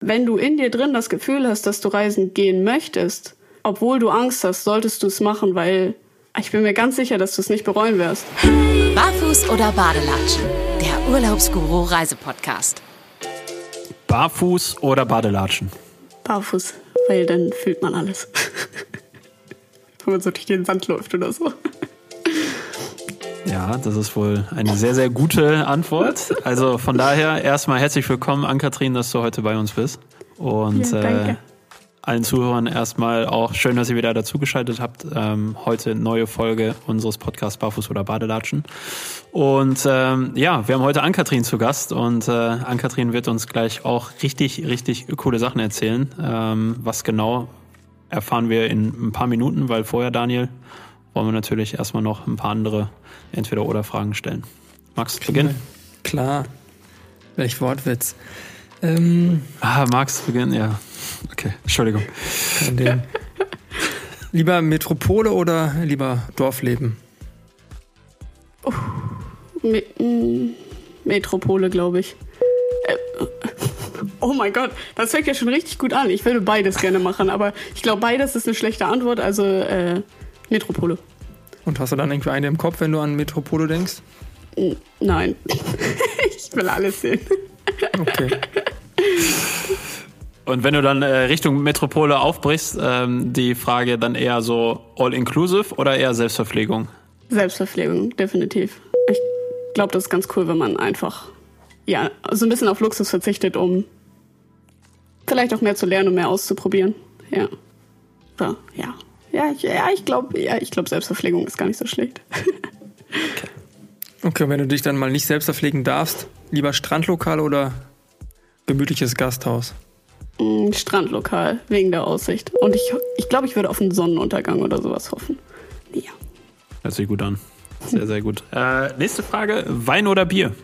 wenn du in dir drin das Gefühl hast, dass du reisen gehen möchtest, obwohl du Angst hast, solltest du es machen, weil ich bin mir ganz sicher, dass du es nicht bereuen wirst. Barfuß oder Badelatschen? Der Urlaubsguru Reisepodcast. Barfuß oder Badelatschen? Barfuß, weil dann fühlt man alles. Wenn man so durch den Sand läuft oder so. Ja, das ist wohl eine sehr, sehr gute Antwort. Also von daher erstmal herzlich willkommen an Kathrin, dass du heute bei uns bist. Und Ja, äh, allen Zuhörern erstmal auch schön, dass ihr wieder dazugeschaltet habt. Ähm, heute neue Folge unseres Podcasts Barfuß oder Badelatschen. Und ähm, ja, wir haben heute Ann-Kathrin zu Gast und äh, Ann-Kathrin wird uns gleich auch richtig, richtig coole Sachen erzählen. Ähm, was genau erfahren wir in ein paar Minuten, weil vorher, Daniel, wollen wir natürlich erstmal noch ein paar andere Entweder-Oder-Fragen stellen. Magst du beginnen? Klar. Welch Wortwitz. Ähm, Ah, magst du beginnen? Ja. Okay, Entschuldigung. lieber Metropole oder lieber Dorfleben? Me mm, Metropole, glaube ich. Äh, oh mein Gott, das fängt ja schon richtig gut an. Ich würde beides gerne machen, aber ich glaube, beides ist eine schlechte Antwort, also äh, Metropole. Und hast du dann irgendwie eine im Kopf, wenn du an Metropole denkst? Nein. ich will alles sehen. Okay. Und wenn du dann äh, Richtung Metropole aufbrichst, ähm, die Frage dann eher so all-inclusive oder eher Selbstverpflegung? Selbstverpflegung, definitiv. Ich glaube, das ist ganz cool, wenn man einfach ja, so ein bisschen auf Luxus verzichtet, um vielleicht auch mehr zu lernen und mehr auszuprobieren. Ja. Ja. Ja, ich, ja, ich glaube, ja, ich glaube, Selbstverpflegung ist gar nicht so schlecht. Okay, wenn du dich dann mal nicht selbst verpflegen darfst, lieber Strandlokal oder gemütliches Gasthaus? Mm, Strandlokal, wegen der Aussicht. Und ich, ich glaube, ich würde auf einen Sonnenuntergang oder sowas hoffen. Ja. Hört sich gut an. Sehr, sehr gut. Äh, nächste Frage: Wein oder Bier?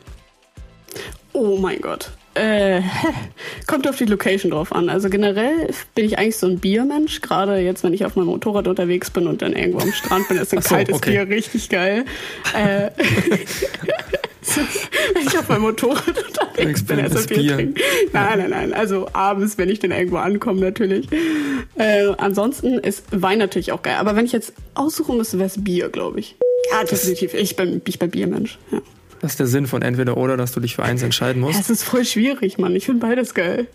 Oh mein Gott. Äh, kommt auf die Location drauf an. Also generell bin ich eigentlich so ein Biermensch. Gerade jetzt, wenn ich auf meinem Motorrad unterwegs bin und dann irgendwo am Strand bin, ist ein so, kaltes okay. Bier richtig geil. Äh, wenn ich auf meinem Motorrad unterwegs bin, also Expensive Bier, Bier. trinken. Nein, nein, nein. Also abends, wenn ich dann irgendwo ankomme, natürlich. Äh, ansonsten ist Wein natürlich auch geil. Aber wenn ich jetzt aussuchen müsste, wäre es Bier, glaube ich. Ja, definitiv. Ich bin, ich bin Biermensch. Ja. Das ist der Sinn von entweder oder, dass du dich für eins entscheiden musst. Es ist voll schwierig, Mann. Ich finde beides geil.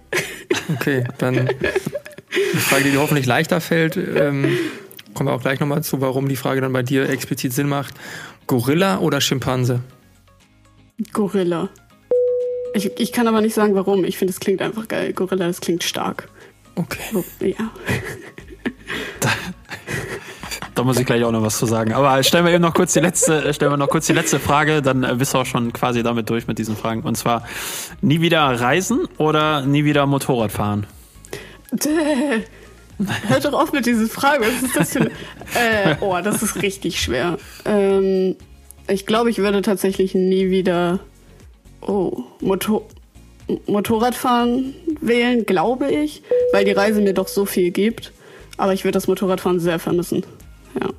Okay, dann eine Frage, die dir hoffentlich leichter fällt. Ähm, kommen wir auch gleich nochmal zu, warum die Frage dann bei dir explizit Sinn macht. Gorilla oder Schimpanse? Gorilla. Ich, ich kann aber nicht sagen, warum. Ich finde, es klingt einfach geil. Gorilla, das klingt stark. Okay. Ja. Da muss ich gleich auch noch was zu sagen. Aber stellen wir eben noch kurz die letzte, äh, stellen wir noch kurz die letzte Frage, dann äh, bist du auch schon quasi damit durch mit diesen Fragen. Und zwar nie wieder reisen oder nie wieder Motorrad fahren? Hört doch auf mit diesen Fragen. Was ist das für. Äh, oh, das ist richtig schwer. Ähm, ich glaube, ich würde tatsächlich nie wieder... Oh, Motor... Motorradfahren wählen, glaube ich, weil die Reise mir doch so viel gibt. Aber ich würde das Motorradfahren sehr vermissen. Ja.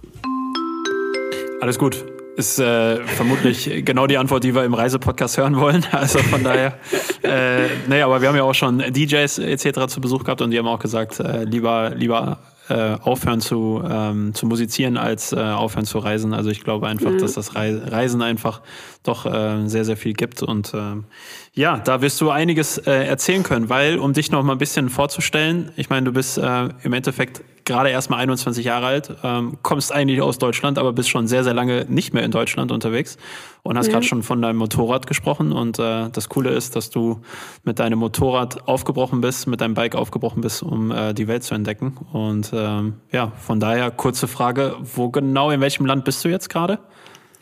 Alles gut. Ist äh, vermutlich genau die Antwort, die wir im Reisepodcast hören wollen. Also von daher, äh, naja, aber wir haben ja auch schon DJs etc. zu Besuch gehabt und die haben auch gesagt, äh, lieber, lieber äh, aufhören zu, ähm, zu musizieren, als äh, aufhören zu reisen. Also ich glaube einfach, dass das Rei- Reisen einfach doch äh, sehr, sehr viel gibt. Und ähm, ja, da wirst du einiges äh, erzählen können, weil, um dich noch mal ein bisschen vorzustellen, ich meine, du bist äh, im Endeffekt gerade erst mal 21 Jahre alt, ähm, kommst eigentlich aus Deutschland, aber bist schon sehr, sehr lange nicht mehr in Deutschland unterwegs und hast Ja. gerade schon von deinem Motorrad gesprochen. Und äh, das Coole ist, dass du mit deinem Motorrad aufgebrochen bist, mit deinem Bike aufgebrochen bist, um äh, die Welt zu entdecken. Und ähm, ja, von daher kurze Frage, wo genau, in welchem Land bist du jetzt gerade?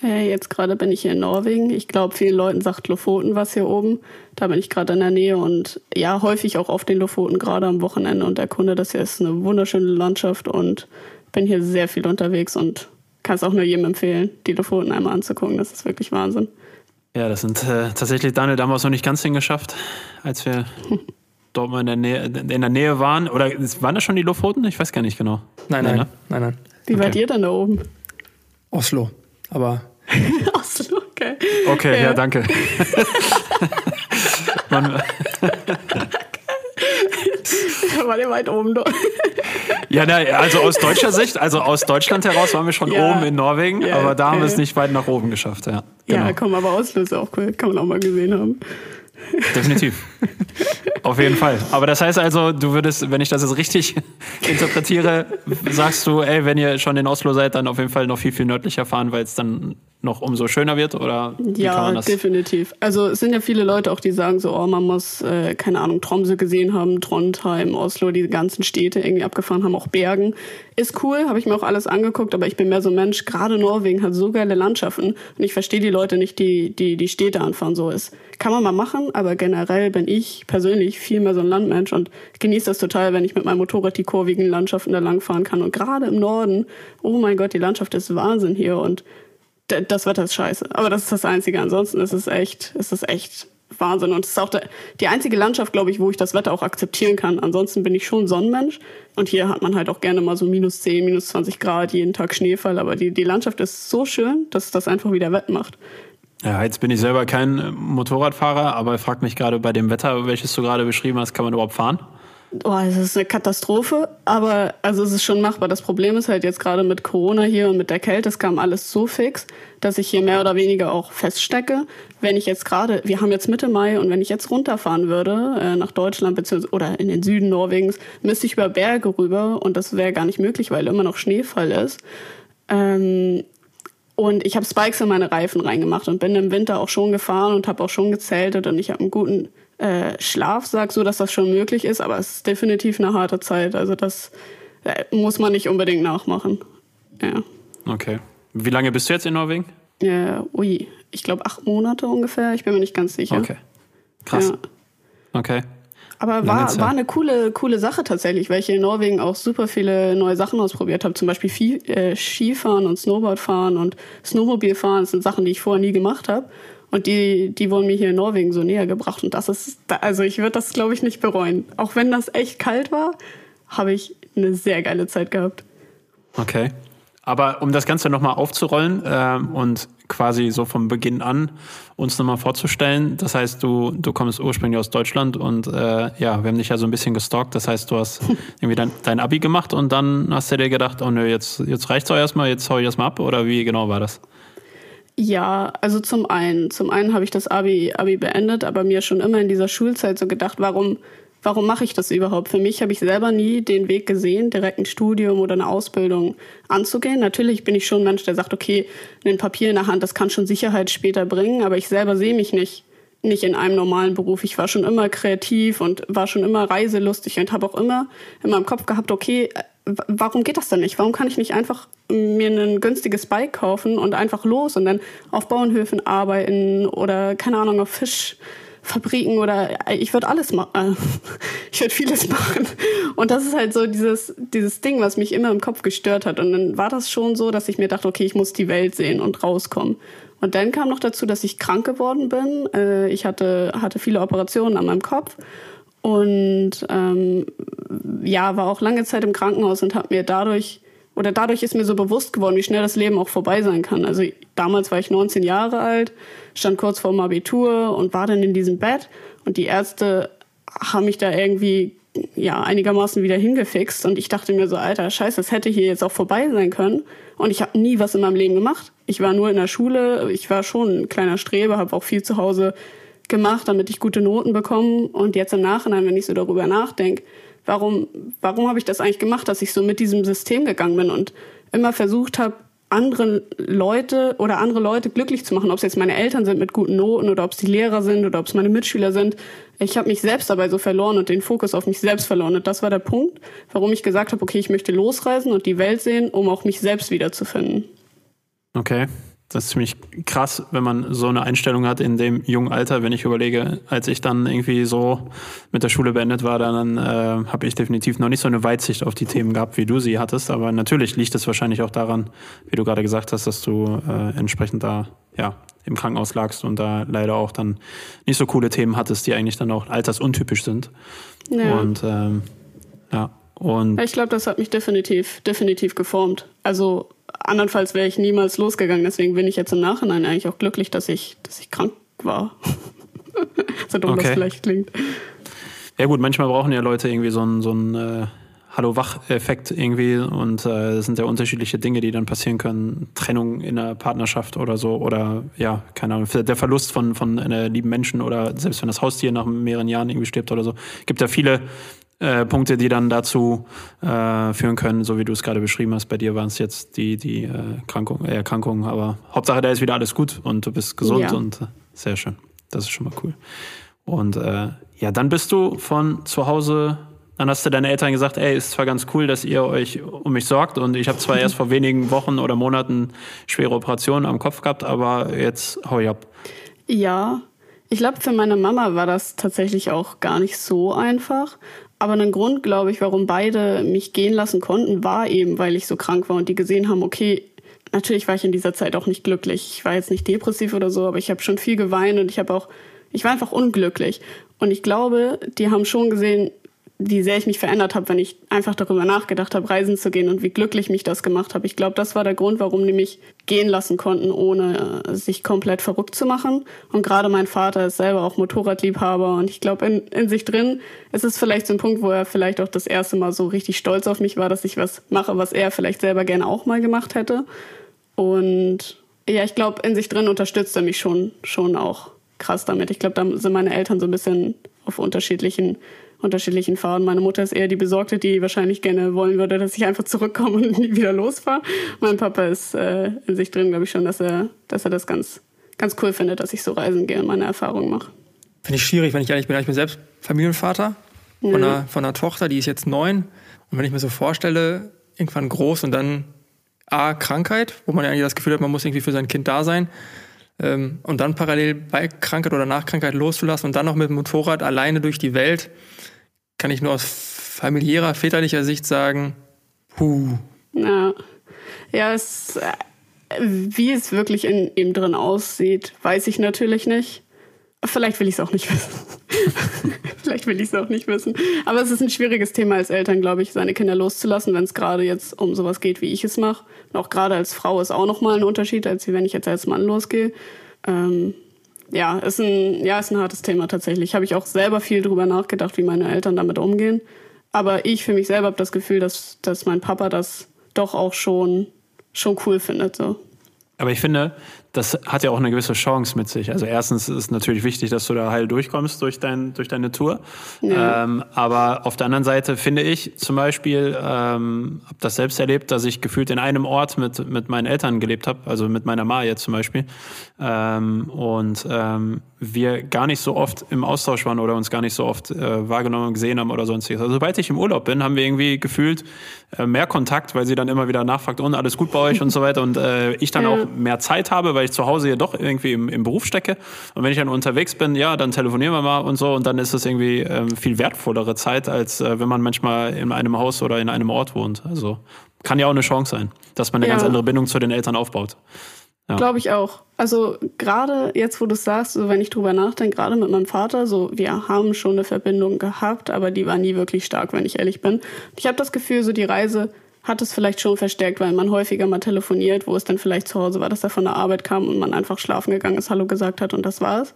Äh, jetzt gerade bin ich hier in Norwegen. Ich glaube, vielen Leuten sagt Lofoten was hier oben. Da bin ich gerade in der Nähe und ja, häufig auch auf den Lofoten, gerade am Wochenende und erkunde das hier. ist eine wunderschöne Landschaft und bin hier sehr viel unterwegs und kann es auch nur jedem empfehlen, die Lofoten einmal anzugucken. Das ist wirklich Wahnsinn. Ja, das sind äh, tatsächlich, Daniel, da haben wir es noch nicht ganz hingeschafft, als wir dort mal in der Nähe, in der Nähe waren. Oder waren das schon die Lofoten? Ich weiß gar nicht genau. Nein, Nee, nein, ne? nein, nein. Wie Okay. wart ihr denn da oben? Oslo. Aber Oslo, okay. Okay, ja, Ja. danke. Man, da war der weit oben. Ja, na, also aus deutscher Sicht, also aus Deutschland heraus waren wir schon Ja. oben in Norwegen, Ja, aber da haben wir es okay. nicht weit nach oben geschafft. Ja, genau. Ja, komm, aber Oslo ist auch cool. Kann man auch mal gesehen haben. Definitiv. Auf jeden Fall. Aber das heißt also, du würdest, wenn ich das jetzt richtig interpretiere, sagst du, ey, wenn ihr schon in Oslo seid, dann auf jeden Fall noch viel, viel nördlicher fahren, weil es dann noch umso schöner wird? Oder Ja, definitiv. Also es sind ja viele Leute auch, die sagen so, oh, man muss, äh, keine Ahnung, Tromsø gesehen haben, Trondheim, Oslo, die ganzen Städte irgendwie abgefahren haben, auch Bergen. Ist cool, habe ich mir auch alles angeguckt, aber ich bin mehr so ein Mensch, gerade Norwegen hat so geile Landschaften und ich verstehe die Leute nicht, die, die die Städte anfahren. So ist. Kann man mal machen, aber generell bin ich persönlich viel mehr so ein Landmensch und genieße das total, wenn ich mit meinem Motorrad die kurvigen Landschaften da langfahren kann. Und gerade im Norden, oh mein Gott, die Landschaft ist Wahnsinn hier und das Wetter ist scheiße. Aber das ist das Einzige. Ansonsten ist es echt, ist es echt Wahnsinn. Und es ist auch die einzige Landschaft, glaube ich, wo ich das Wetter auch akzeptieren kann. Ansonsten bin ich schon Sonnenmensch. Und hier hat man halt auch gerne mal so minus 10, minus 20 Grad, jeden Tag Schneefall. Aber die, die Landschaft ist so schön, dass das einfach wieder wettmacht. Ja, jetzt bin ich selber kein äh, Motorradfahrer, aber ich frage mich gerade bei dem Wetter, welches du gerade beschrieben hast, kann man überhaupt fahren? Oh, es ist eine Katastrophe, aber also es ist schon machbar. Das Problem ist halt jetzt gerade mit Corona hier und mit der Kälte, es kam alles so fix, dass ich hier mehr oder weniger auch feststecke. Wenn ich jetzt gerade, wir haben jetzt Mitte Mai und wenn ich jetzt runterfahren würde äh, nach Deutschland beziehungsweise oder in den Süden Norwegens, müsste ich über Berge rüber und das wäre gar nicht möglich, weil immer noch Schneefall ist. Ähm, und ich habe Spikes in meine Reifen reingemacht und bin im Winter auch schon gefahren und habe auch schon gezeltet und ich habe einen guten äh, Schlafsack, so dass das schon möglich ist, aber es ist definitiv eine harte Zeit. Also das äh, muss man nicht unbedingt nachmachen. Ja. Okay. Wie lange bist du jetzt in Norwegen? Ja, ui, ich glaube acht Monate ungefähr. Ich bin mir nicht ganz sicher. Okay. Krass. Ja. Okay. Aber war, war eine coole, coole Sache tatsächlich, weil ich in Norwegen auch super viele neue Sachen ausprobiert habe. Zum Beispiel Vie äh, Skifahren und Snowboardfahren und Snowmobilfahren. Das sind Sachen, die ich vorher nie gemacht habe. Und die, die wurden mir hier in Norwegen so näher gebracht. Und das ist, also ich würde das, glaube ich, nicht bereuen. Auch wenn das echt kalt war, habe ich eine sehr geile Zeit gehabt. Okay. Aber um das Ganze nochmal aufzurollen ähm, und quasi so vom Beginn an uns nochmal vorzustellen, das heißt, du, du kommst ursprünglich aus Deutschland und äh, ja, wir haben dich ja so ein bisschen gestalkt. Das heißt, du hast irgendwie dein, dein Abi gemacht und dann hast du dir gedacht, oh nö, jetzt, jetzt reicht's auch erstmal, jetzt hau ich erstmal ab oder wie genau war das? Ja, also zum einen, zum einen habe ich das Abi, Abi beendet, aber mir schon immer in dieser Schulzeit so gedacht, warum, warum mache ich das überhaupt? Für mich habe ich selber nie den Weg gesehen, direkt ein Studium oder eine Ausbildung anzugehen. Natürlich bin ich schon ein Mensch, der sagt, okay, ein Papier in der Hand, das kann schon Sicherheit später bringen, aber ich selber sehe mich nicht nicht in einem normalen Beruf. Ich war schon immer kreativ und war schon immer reiselustig und habe auch immer in meinem Kopf gehabt, okay, äh, warum geht das denn nicht? Warum kann ich nicht einfach mir ein günstiges Bike kaufen und einfach los und dann auf Bauernhöfen arbeiten oder keine Ahnung auf Fischfabriken oder äh, ich würde alles machen. Ich würde vieles machen. Und das ist halt so dieses, dieses Ding, was mich immer im Kopf gestört hat. Und dann war das schon so, dass ich mir dachte, okay, ich muss die Welt sehen und rauskommen. Und dann kam noch dazu, dass ich krank geworden bin. Äh, Ich hatte, hatte viele Operationen an meinem Kopf und ähm, ja, war auch lange Zeit im Krankenhaus und habe mir dadurch oder dadurch ist mir so bewusst geworden, wie schnell das Leben auch vorbei sein kann. Also damals war ich 19 Jahre alt, stand kurz vorm Abitur und war dann in diesem Bett. Und die Ärzte haben mich da irgendwie ja einigermaßen wieder hingefixt. Und ich dachte mir so, alter Scheiße, das hätte hier jetzt auch vorbei sein können. Und ich habe nie was in meinem Leben gemacht. Ich war nur in der Schule, ich war schon ein kleiner Streber, habe auch viel zu Hause gemacht, damit ich gute Noten bekomme. Und jetzt im Nachhinein, wenn ich so darüber nachdenke, warum warum habe ich das eigentlich gemacht, dass ich so mit diesem System gegangen bin und immer versucht habe, andere Leute oder andere Leute glücklich zu machen, ob es jetzt meine Eltern sind mit guten Noten oder ob es die Lehrer sind oder ob es meine Mitschüler sind. Ich habe mich selbst dabei so verloren und den Fokus auf mich selbst verloren. Und das war der Punkt, warum ich gesagt habe, okay, ich möchte losreisen und die Welt sehen, um auch mich selbst wiederzufinden. Okay. Das ist ziemlich krass, wenn man so eine Einstellung hat in dem jungen Alter. Wenn ich überlege, als ich dann irgendwie so mit der Schule beendet war, dann äh, habe ich definitiv noch nicht so eine Weitsicht auf die Themen gehabt, wie du sie hattest. Aber natürlich liegt es wahrscheinlich auch daran, wie du gerade gesagt hast, dass du äh, entsprechend da ja im Krankenhaus lagst und da leider auch dann nicht so coole Themen hattest, die eigentlich dann auch altersuntypisch sind. Ja. Und ähm, ja und Ich glaube, das hat mich definitiv, definitiv geformt. Also andernfalls wäre ich niemals losgegangen. Deswegen bin ich jetzt im Nachhinein eigentlich auch glücklich, dass ich, dass ich krank war. so dumm das Okay. vielleicht klingt. Ja gut, manchmal brauchen ja Leute irgendwie so einen so einen, äh, Hallo-Wach-Effekt irgendwie und äh, es sind ja unterschiedliche Dinge, die dann passieren können. Trennung in einer Partnerschaft oder so oder ja, keine Ahnung, der Verlust von, von einer lieben Menschen oder selbst wenn das Haustier nach mehreren Jahren irgendwie stirbt oder so. Gibt ja viele äh, Punkte, die dann dazu äh, führen können, so wie du es gerade beschrieben hast. Bei dir waren es jetzt die, die äh, Krankung, äh, Erkrankungen, aber Hauptsache, da ist wieder alles gut und du bist gesund Ja. und äh, sehr schön. Das ist schon mal cool. Und äh, ja, dann bist du von zu Hause, dann hast du deinen Eltern gesagt, ey, ist zwar ganz cool, dass ihr euch um mich sorgt und ich habe zwar erst vor wenigen Wochen oder Monaten schwere Operationen am Kopf gehabt, aber jetzt hau ich ab. Ja, ich glaube, für meine Mama war das tatsächlich auch gar nicht so einfach. Aber ein Grund, glaube ich, warum beide mich gehen lassen konnten, war eben, weil ich so krank war und die gesehen haben, okay, natürlich war ich in dieser Zeit auch nicht glücklich. Ich war jetzt nicht depressiv oder so, aber ich habe schon viel geweint und ich habe auch, ich war einfach unglücklich. Und ich glaube, die haben schon gesehen, wie sehr ich mich verändert habe, wenn ich einfach darüber nachgedacht habe, reisen zu gehen und wie glücklich mich das gemacht habe. Ich glaube, das war der Grund, warum die mich gehen lassen konnten, ohne äh, sich komplett verrückt zu machen. Und gerade mein Vater ist selber auch Motorradliebhaber und ich glaube, in, in sich drin ist es vielleicht so ein Punkt, wo er vielleicht auch das erste Mal so richtig stolz auf mich war, dass ich was mache, was er vielleicht selber gerne auch mal gemacht hätte. Und ja, ich glaube, in sich drin unterstützt er mich schon, schon auch krass damit. Ich glaube, da sind meine Eltern so ein bisschen auf unterschiedlichen, unterschiedlichen Faden. Meine Mutter ist eher die Besorgte, die wahrscheinlich gerne wollen würde, dass ich einfach zurückkomme und nie wieder losfahre. Mein Papa ist äh, in sich drin, glaube ich schon, dass er, dass er das ganz, ganz cool findet, dass ich so reisen gehe und meine Erfahrungen mache. Finde ich schwierig, wenn ich ehrlich bin. Ich bin selbst Familienvater von, einer, von einer Tochter, die ist jetzt neun. Und wenn ich mir so vorstelle, irgendwann groß und dann A, Krankheit, wo man ja eigentlich das Gefühl hat, man muss irgendwie für sein Kind da sein. Ähm, und dann parallel bei Krankheit oder nach Krankheit loszulassen und dann noch mit dem Motorrad alleine durch die Welt, kann ich nur aus familiärer, väterlicher Sicht sagen, puh. Ja, ja es, äh, wie es wirklich in ihm drin aussieht, weiß ich natürlich nicht. Vielleicht will ich es auch nicht wissen. Vielleicht will ich es auch nicht wissen. Aber es ist ein schwieriges Thema als Eltern, glaube ich, seine Kinder loszulassen, wenn es gerade jetzt um sowas geht, wie ich es mache. Auch gerade als Frau ist auch nochmal ein Unterschied, als wenn ich jetzt als Mann losgehe. Ähm, ja, ist ein, ja, ist ein hartes Thema tatsächlich. Habe ich auch selber viel drüber nachgedacht, wie meine Eltern damit umgehen. Aber ich für mich selber habe das Gefühl, dass, dass mein Papa das doch auch schon, schon cool findet. So. Aber ich finde, das hat ja auch eine gewisse Chance mit sich. Also erstens ist es natürlich wichtig, dass du da heil durchkommst durch, dein, durch deine Tour. Ja. Ähm, aber auf der anderen Seite finde ich zum Beispiel, ähm, habe das selbst erlebt, dass ich gefühlt in einem Ort mit, mit meinen Eltern gelebt habe, also mit meiner Ma jetzt zum Beispiel. Ähm, und ähm, wir gar nicht so oft im Austausch waren oder uns gar nicht so oft äh, wahrgenommen und gesehen haben oder sonstiges. Also sobald ich im Urlaub bin, haben wir irgendwie gefühlt äh, mehr Kontakt, weil sie dann immer wieder nachfragt, und alles gut bei euch und so weiter. Und äh, ich dann Ja. auch mehr Zeit habe, weil ich zu Hause ja doch irgendwie im, im Beruf stecke. Und wenn ich dann unterwegs bin, ja, dann telefonieren wir mal und so. Und dann ist es irgendwie ähm, viel wertvollere Zeit, als äh, wenn man manchmal in einem Haus oder in einem Ort wohnt. Also kann ja auch eine Chance sein, dass man eine Ja. ganz andere Bindung zu den Eltern aufbaut. Ja. Glaube ich auch. Also gerade jetzt, wo du es sagst, so wenn ich drüber nachdenke, gerade mit meinem Vater, so wir haben schon eine Verbindung gehabt, aber die war nie wirklich stark, wenn ich ehrlich bin. Ich habe das Gefühl, so die Reise hat es vielleicht schon verstärkt, weil man häufiger mal telefoniert, wo es dann vielleicht zu Hause war, dass er von der Arbeit kam und man einfach schlafen gegangen ist, Hallo gesagt hat und das war's.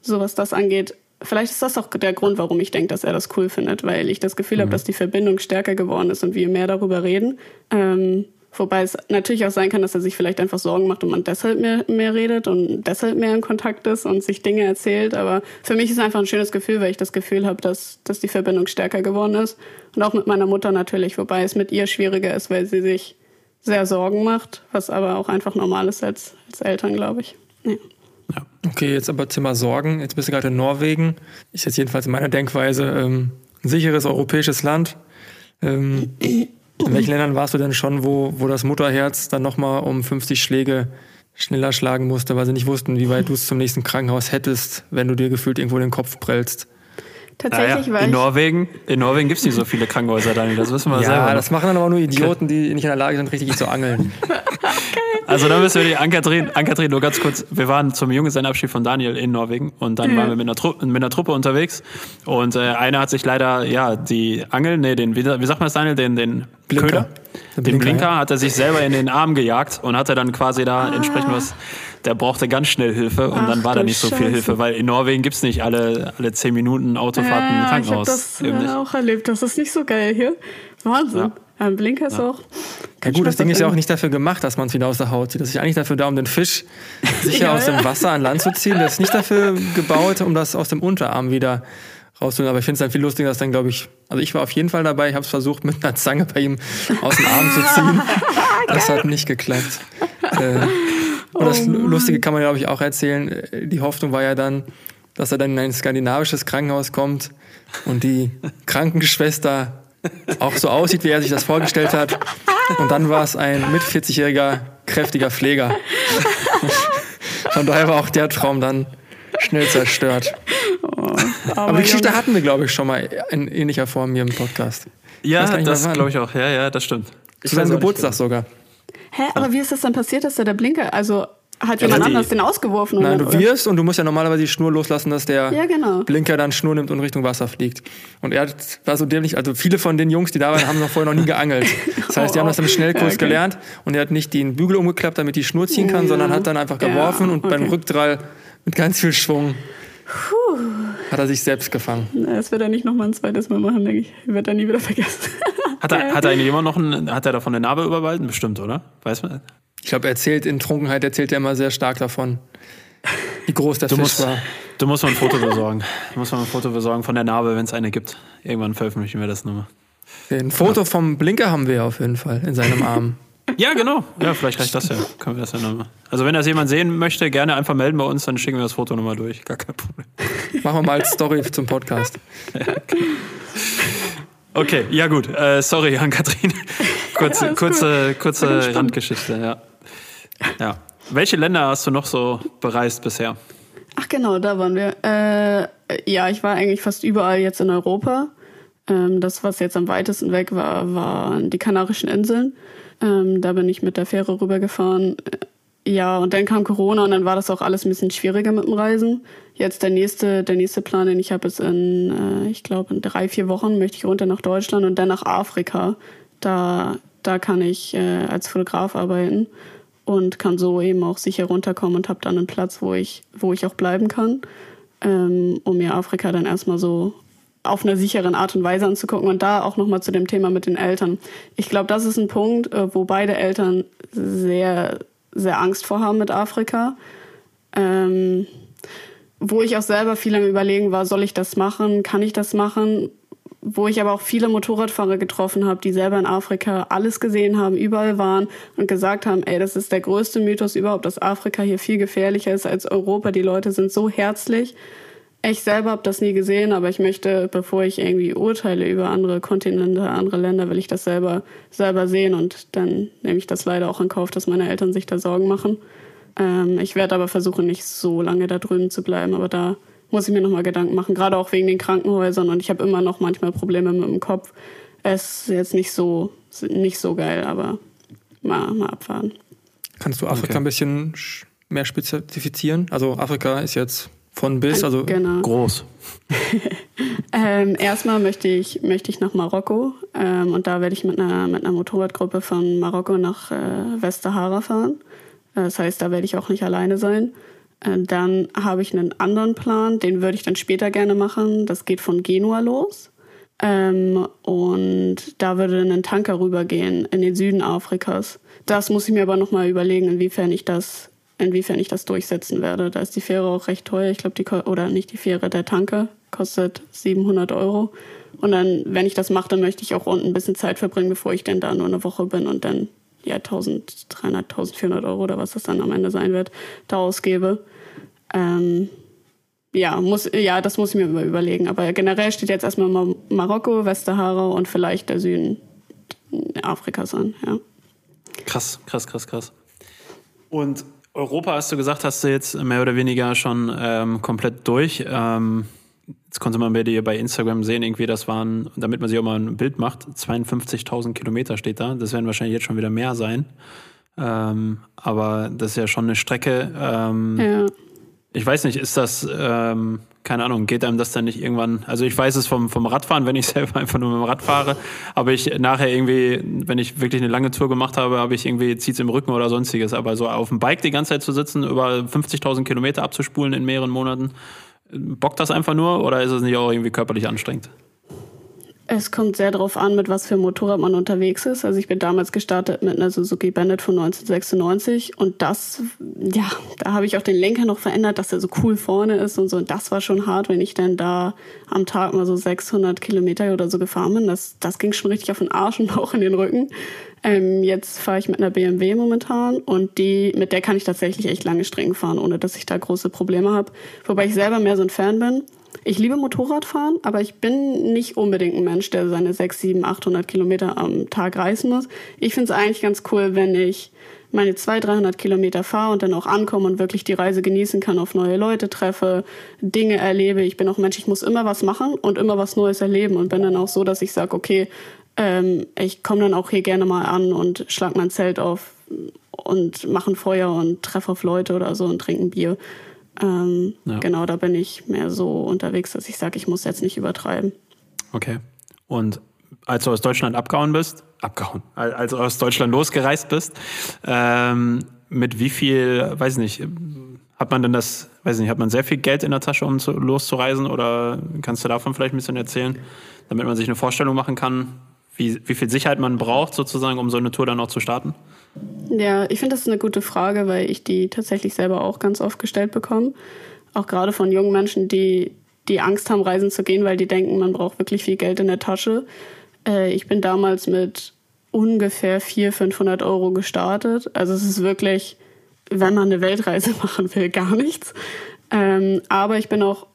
So was das angeht, vielleicht ist das auch der Grund, warum ich denke, dass er das cool findet, weil ich das Gefühl habe, dass die Verbindung stärker geworden ist und wir mehr darüber reden. Ähm, Wobei es natürlich auch sein kann, dass er sich vielleicht einfach Sorgen macht und man deshalb mehr, mehr redet und deshalb mehr in Kontakt ist und sich Dinge erzählt. Aber für mich ist es einfach ein schönes Gefühl, weil ich das Gefühl habe, dass, dass die Verbindung stärker geworden ist. Und auch mit meiner Mutter natürlich, wobei es mit ihr schwieriger ist, weil sie sich sehr Sorgen macht, was aber auch einfach normal ist als, als Eltern, glaube ich. Ja. Okay, jetzt aber Thema Sorgen. Jetzt bist du gerade in Norwegen. Ist jetzt jedenfalls in meiner Denkweise ähm, ein sicheres europäisches Land. Ähm, in welchen Ländern warst du denn schon, wo, wo das Mutterherz dann nochmal um 50 Schläge schneller schlagen musste, weil sie nicht wussten, wie weit du es zum nächsten Krankenhaus hättest, wenn du dir gefühlt irgendwo den Kopf prellst? Tatsächlich Naja, war in ich. Norwegen, in Norwegen gibt es nicht so viele Krankenhäuser, Daniel, das wissen wir Ja, selber. das machen dann aber nur Idioten, die nicht in der Lage sind, richtig zu angeln. Also dann müssen wir die Ankatrin, Ankatrin, nur ganz kurz, wir waren zum Junggesellenabschied von Daniel in Norwegen und dann waren wir mit einer, Tru mit einer Truppe unterwegs und äh, einer hat sich leider, ja, die Angel, nee, den, wie, wie sagt man das Daniel, den, den Blinker. Köder, den Blinker, Blinker, ja. hat er sich selber in den Arm gejagt und hatte dann quasi da Ah. entsprechend was, der brauchte ganz schnell Hilfe und Ach dann war da nicht so viel Scheiße. Hilfe, weil in Norwegen gibt's nicht alle, alle zehn Minuten Autofahrten Ja, ich habe Krankenhaus. das Eben äh, auch erlebt. Das ist nicht so geil hier. Wahnsinn. Ja. Ein Blinker ist auch. Ja gut, das Ding ist ja auch nicht dafür gemacht, dass man es wieder aus der Haut zieht. Das ist ja eigentlich dafür da, um den Fisch sicher Ja, aus dem ja. Wasser an Land zu ziehen. Das ist nicht dafür gebaut, um das aus dem Unterarm wieder rauszuholen. Aber ich finde es dann viel lustiger, dass dann, glaube ich, also ich war auf jeden Fall dabei, ich habe es versucht, mit einer Zange bei ihm aus dem Arm zu ziehen. Das hat nicht geklappt. Äh, und das Lustige kann man, glaube ich, auch erzählen. Äh, Die Hoffnung war ja dann, dass er dann in ein skandinavisches Krankenhaus kommt und die Krankenschwester auch so aussieht, wie er sich das vorgestellt hat. Und dann war es ein mit 40-jähriger, kräftiger Pfleger. Von daher war auch der Traum dann schnell zerstört. Aber die Geschichte hatten wir, glaube ich, schon mal in ähnlicher Form hier im Podcast. Ja, das glaube ich auch. Ja, ja, das stimmt. Zu seinem Geburtstag sogar. Hä, aber wie ist das dann passiert, dass da der Blinker, also hat jemand die- anders den ausgeworfen? Nein, oder? du wirst und du musst ja normalerweise die Schnur loslassen, dass der Ja, genau. Blinker dann Schnur nimmt und Richtung Wasser fliegt. Und er hat- war so dämlich, also viele von den Jungs, die da waren, haben noch vorher noch nie geangelt. Das heißt, die haben das im Schnellkurs Ja, okay. gelernt und er hat nicht den Bügel umgeklappt, damit die Schnur ziehen kann, Ja. sondern hat dann einfach Ja, geworfen und beim okay. Rückdrall mit ganz viel Schwung hat er sich selbst gefangen. Na, Das wird er nicht nochmal ein zweites Mal machen, denke ich. Wird er nie wieder vergessen. Hat er, hat er eigentlich immer noch einen, hat er davon eine Narbe überwalten? Bestimmt, oder? Weiß man? Ich glaube, er erzählt in Trunkenheit, erzählt er immer sehr stark davon, wie groß der Du Fisch musst, war. du musst mal ein Foto besorgen. Du musst mal ein Foto besorgen von der Narbe, wenn es eine gibt. Irgendwann veröffentlichen wir das nochmal. Ein Foto vom Blinker haben wir ja auf jeden Fall in seinem Arm. Ja, genau. Ja, vielleicht reicht das ja. Können wir das ja nochmal. Also wenn das jemand sehen möchte, gerne einfach melden bei uns, dann schicken wir das Foto nochmal durch. Gar kein Problem. Machen wir mal als Story zum Podcast. Okay, ja gut. Äh, sorry, Ann-Kathrin. Kurze, alles kurze, kurze. Randgeschichte, ja. ja. Welche Länder hast du noch so bereist bisher? Ach genau, da waren wir. Äh, ja, ich war eigentlich fast überall jetzt in Europa. Ähm, das, was jetzt am weitesten weg war, waren die Kanarischen Inseln. Ähm, da bin ich mit der Fähre rübergefahren. Äh, Ja, und dann kam Corona und dann war das auch alles ein bisschen schwieriger mit dem Reisen. Jetzt der nächste, der nächste Plan, den ich habe, ist in, äh, ich glaube, in drei, vier Wochen möchte ich runter nach Deutschland und dann nach Afrika. Da, da kann ich äh, als Fotograf arbeiten und kann so eben auch sicher runterkommen und habe dann einen Platz, wo ich, wo ich auch bleiben kann, ähm, um mir Afrika dann erstmal so auf einer sicheren Art und Weise anzugucken. Und da auch nochmal zu dem Thema mit den Eltern. Ich glaube, das ist ein Punkt, äh, wo beide Eltern sehr, sehr Angst vor haben mit Afrika. Ähm, wo ich auch selber viel am Überlegen war, soll ich das machen, kann ich das machen? Wo ich aber auch viele Motorradfahrer getroffen habe, die selber in Afrika alles gesehen haben, überall waren und gesagt haben, ey, das ist der größte Mythos überhaupt, dass Afrika hier viel gefährlicher ist als Europa. Die Leute sind so herzlich. Ich selber habe das nie gesehen, aber ich möchte, bevor ich irgendwie urteile über andere Kontinente, andere Länder, will ich das selber, selber sehen und dann nehme ich das leider auch in Kauf, dass meine Eltern sich da Sorgen machen. Ähm, ich werde aber versuchen, nicht so lange da drüben zu bleiben, aber da muss ich mir nochmal Gedanken machen, gerade auch wegen den Krankenhäusern und ich habe immer noch manchmal Probleme mit dem Kopf. Es ist jetzt nicht so, nicht so geil, aber mal, mal abfahren. Kannst du Afrika Okay. ein bisschen sch- mehr spezifizieren? Also Afrika ist jetzt von bis, also genau. Groß. Ähm, erstmal möchte ich, möchte ich nach Marokko ähm, und da werde ich mit einer, mit einer Motorradgruppe von Marokko nach äh, Westsahara fahren. Äh, Das heißt, da werde ich auch nicht alleine sein. Äh, dann habe ich einen anderen Plan, den würde ich dann später gerne machen. Das geht von Genua los. Ähm, und da würde ein Tanker rübergehen in den Süden Afrikas. Das muss ich mir aber nochmal überlegen, inwiefern ich das, inwiefern ich das durchsetzen werde. Da ist die Fähre auch recht teuer. Ich glaube, die, oder nicht die Fähre, der Tanker kostet 700 Euro. Und dann, wenn ich das mache, dann möchte ich auch unten ein bisschen Zeit verbringen, bevor ich denn da nur eine Woche bin und dann ja 1300, 1400 Euro oder was das dann am Ende sein wird, da ausgebe. Ähm, ja, muss, ja, das muss ich mir überlegen. Aber generell steht jetzt erstmal Mar Marokko, Westsahara und vielleicht der Süden Afrikas an. Ja. Krass, krass, krass, krass. Und Europa, hast du gesagt, hast du jetzt mehr oder weniger schon ähm, komplett durch. Ähm, jetzt konnte man bei dir bei Instagram sehen, irgendwie, das waren, damit man sich auch mal ein Bild macht, 52.000 Kilometer steht da. Das werden wahrscheinlich jetzt schon wieder mehr sein. Ähm, aber das ist ja schon eine Strecke. Ähm, ja. Ich weiß nicht, ist das, ähm, keine Ahnung, geht einem das dann nicht irgendwann, also ich weiß es vom, vom Radfahren, wenn ich selber einfach nur mit dem Rad fahre, aber ich nachher irgendwie, wenn ich wirklich eine lange Tour gemacht habe, habe ich irgendwie, zieht's im Rücken oder sonstiges, aber so auf dem Bike die ganze Zeit zu sitzen, über 50.000 Kilometer abzuspulen in mehreren Monaten, bockt das einfach nur oder ist es nicht auch irgendwie körperlich anstrengend? Es kommt sehr darauf an, mit was für Motorrad man unterwegs ist. Also ich bin damals gestartet mit einer Suzuki Bandit von 1996 und das, ja, da habe ich auch den Lenker noch verändert, dass er so cool vorne ist und so. Und das war schon hart, wenn ich dann da am Tag mal so 600 Kilometer oder so gefahren bin. Das, das ging schon richtig auf den Arsch und auch in den Rücken. Ähm, jetzt fahre ich mit einer BMW momentan und die, mit der kann ich tatsächlich echt lange Strecken fahren, ohne dass ich da große Probleme habe. Wobei ich selber mehr so ein Fan bin. Ich liebe Motorradfahren, aber ich bin nicht unbedingt ein Mensch, der seine 6, 7, 800 Kilometer am Tag reisen muss. Ich finde es eigentlich ganz cool, wenn ich meine 200, 300 Kilometer fahre und dann auch ankomme und wirklich die Reise genießen kann, auf neue Leute treffe, Dinge erlebe. Ich bin auch Mensch, ich muss immer was machen und immer was Neues erleben und bin dann auch so, dass ich sage, okay, ähm, ich komme dann auch hier gerne mal an und schlag mein Zelt auf und mache ein Feuer und treffe auf Leute oder so und trinke ein Bier. Ähm, ja. Genau, da bin ich mehr so unterwegs, dass ich sage, ich muss jetzt nicht übertreiben. Okay. Und als du aus Deutschland abgehauen bist, abgehauen, als du aus Deutschland losgereist bist, ähm, mit wie viel, weiß nicht, hat man denn das, weiß nicht, hat man sehr viel Geld in der Tasche, um zu, loszureisen? Oder kannst du davon vielleicht ein bisschen erzählen, damit man sich eine Vorstellung machen kann, wie, wie viel Sicherheit man braucht, sozusagen, um so eine Tour dann auch zu starten? Ja, ich finde das eine gute Frage, weil ich die tatsächlich selber auch ganz oft gestellt bekomme. Auch gerade von jungen Menschen, die, die Angst haben, reisen zu gehen, weil die denken, man braucht wirklich viel Geld in der Tasche. Äh, ich bin damals mit ungefähr 400, 500 Euro gestartet. Also es ist wirklich, wenn man eine Weltreise machen will, gar nichts. Ähm, aber ich bin auch,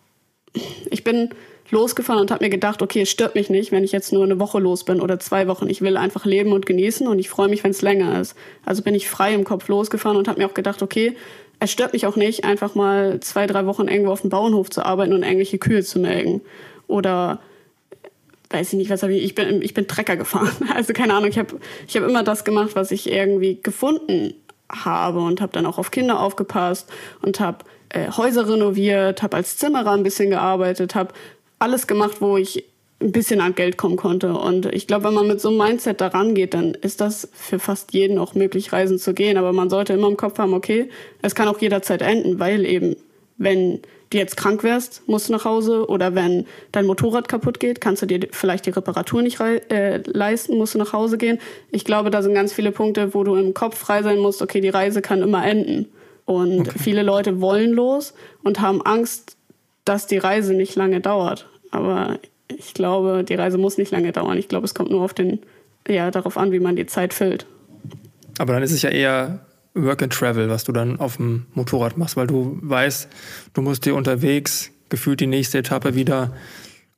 ich bin losgefahren und habe mir gedacht, okay, es stört mich nicht, wenn ich jetzt nur eine Woche los bin oder zwei Wochen. Ich will einfach leben und genießen und ich freue mich, wenn es länger ist. Also bin ich frei im Kopf losgefahren und habe mir auch gedacht, okay, es stört mich auch nicht, einfach mal zwei, drei Wochen irgendwo auf dem Bauernhof zu arbeiten und irgendwelche Kühe zu melken. Oder weiß ich nicht, was habe ich, ich bin, ich bin Trecker gefahren. Also keine Ahnung, ich habe ich hab immer das gemacht, was ich irgendwie gefunden habe und habe dann auch auf Kinder aufgepasst und habe äh, Häuser renoviert, habe als Zimmerer ein bisschen gearbeitet, habe alles gemacht, wo ich ein bisschen an Geld kommen konnte. Und ich glaube, wenn man mit so einem Mindset da rangeht, dann ist das für fast jeden auch möglich, reisen zu gehen. Aber man sollte immer im Kopf haben, okay, es kann auch jederzeit enden, weil eben, wenn du jetzt krank wärst, musst du nach Hause. Oder wenn dein Motorrad kaputt geht, kannst du dir vielleicht die Reparatur nicht äh, leisten, musst du nach Hause gehen. Ich glaube, da sind ganz viele Punkte, wo du im Kopf frei sein musst, okay, die Reise kann immer enden. Und okay. viele Leute wollen los und haben Angst, dass die Reise nicht lange dauert. Aber ich glaube, die Reise muss nicht lange dauern. Ich glaube, es kommt nur auf den, ja, darauf an, wie man die Zeit füllt. Aber dann ist es ja eher Work and Travel, was du dann auf dem Motorrad machst, weil du weißt, du musst dir unterwegs gefühlt die nächste Etappe wieder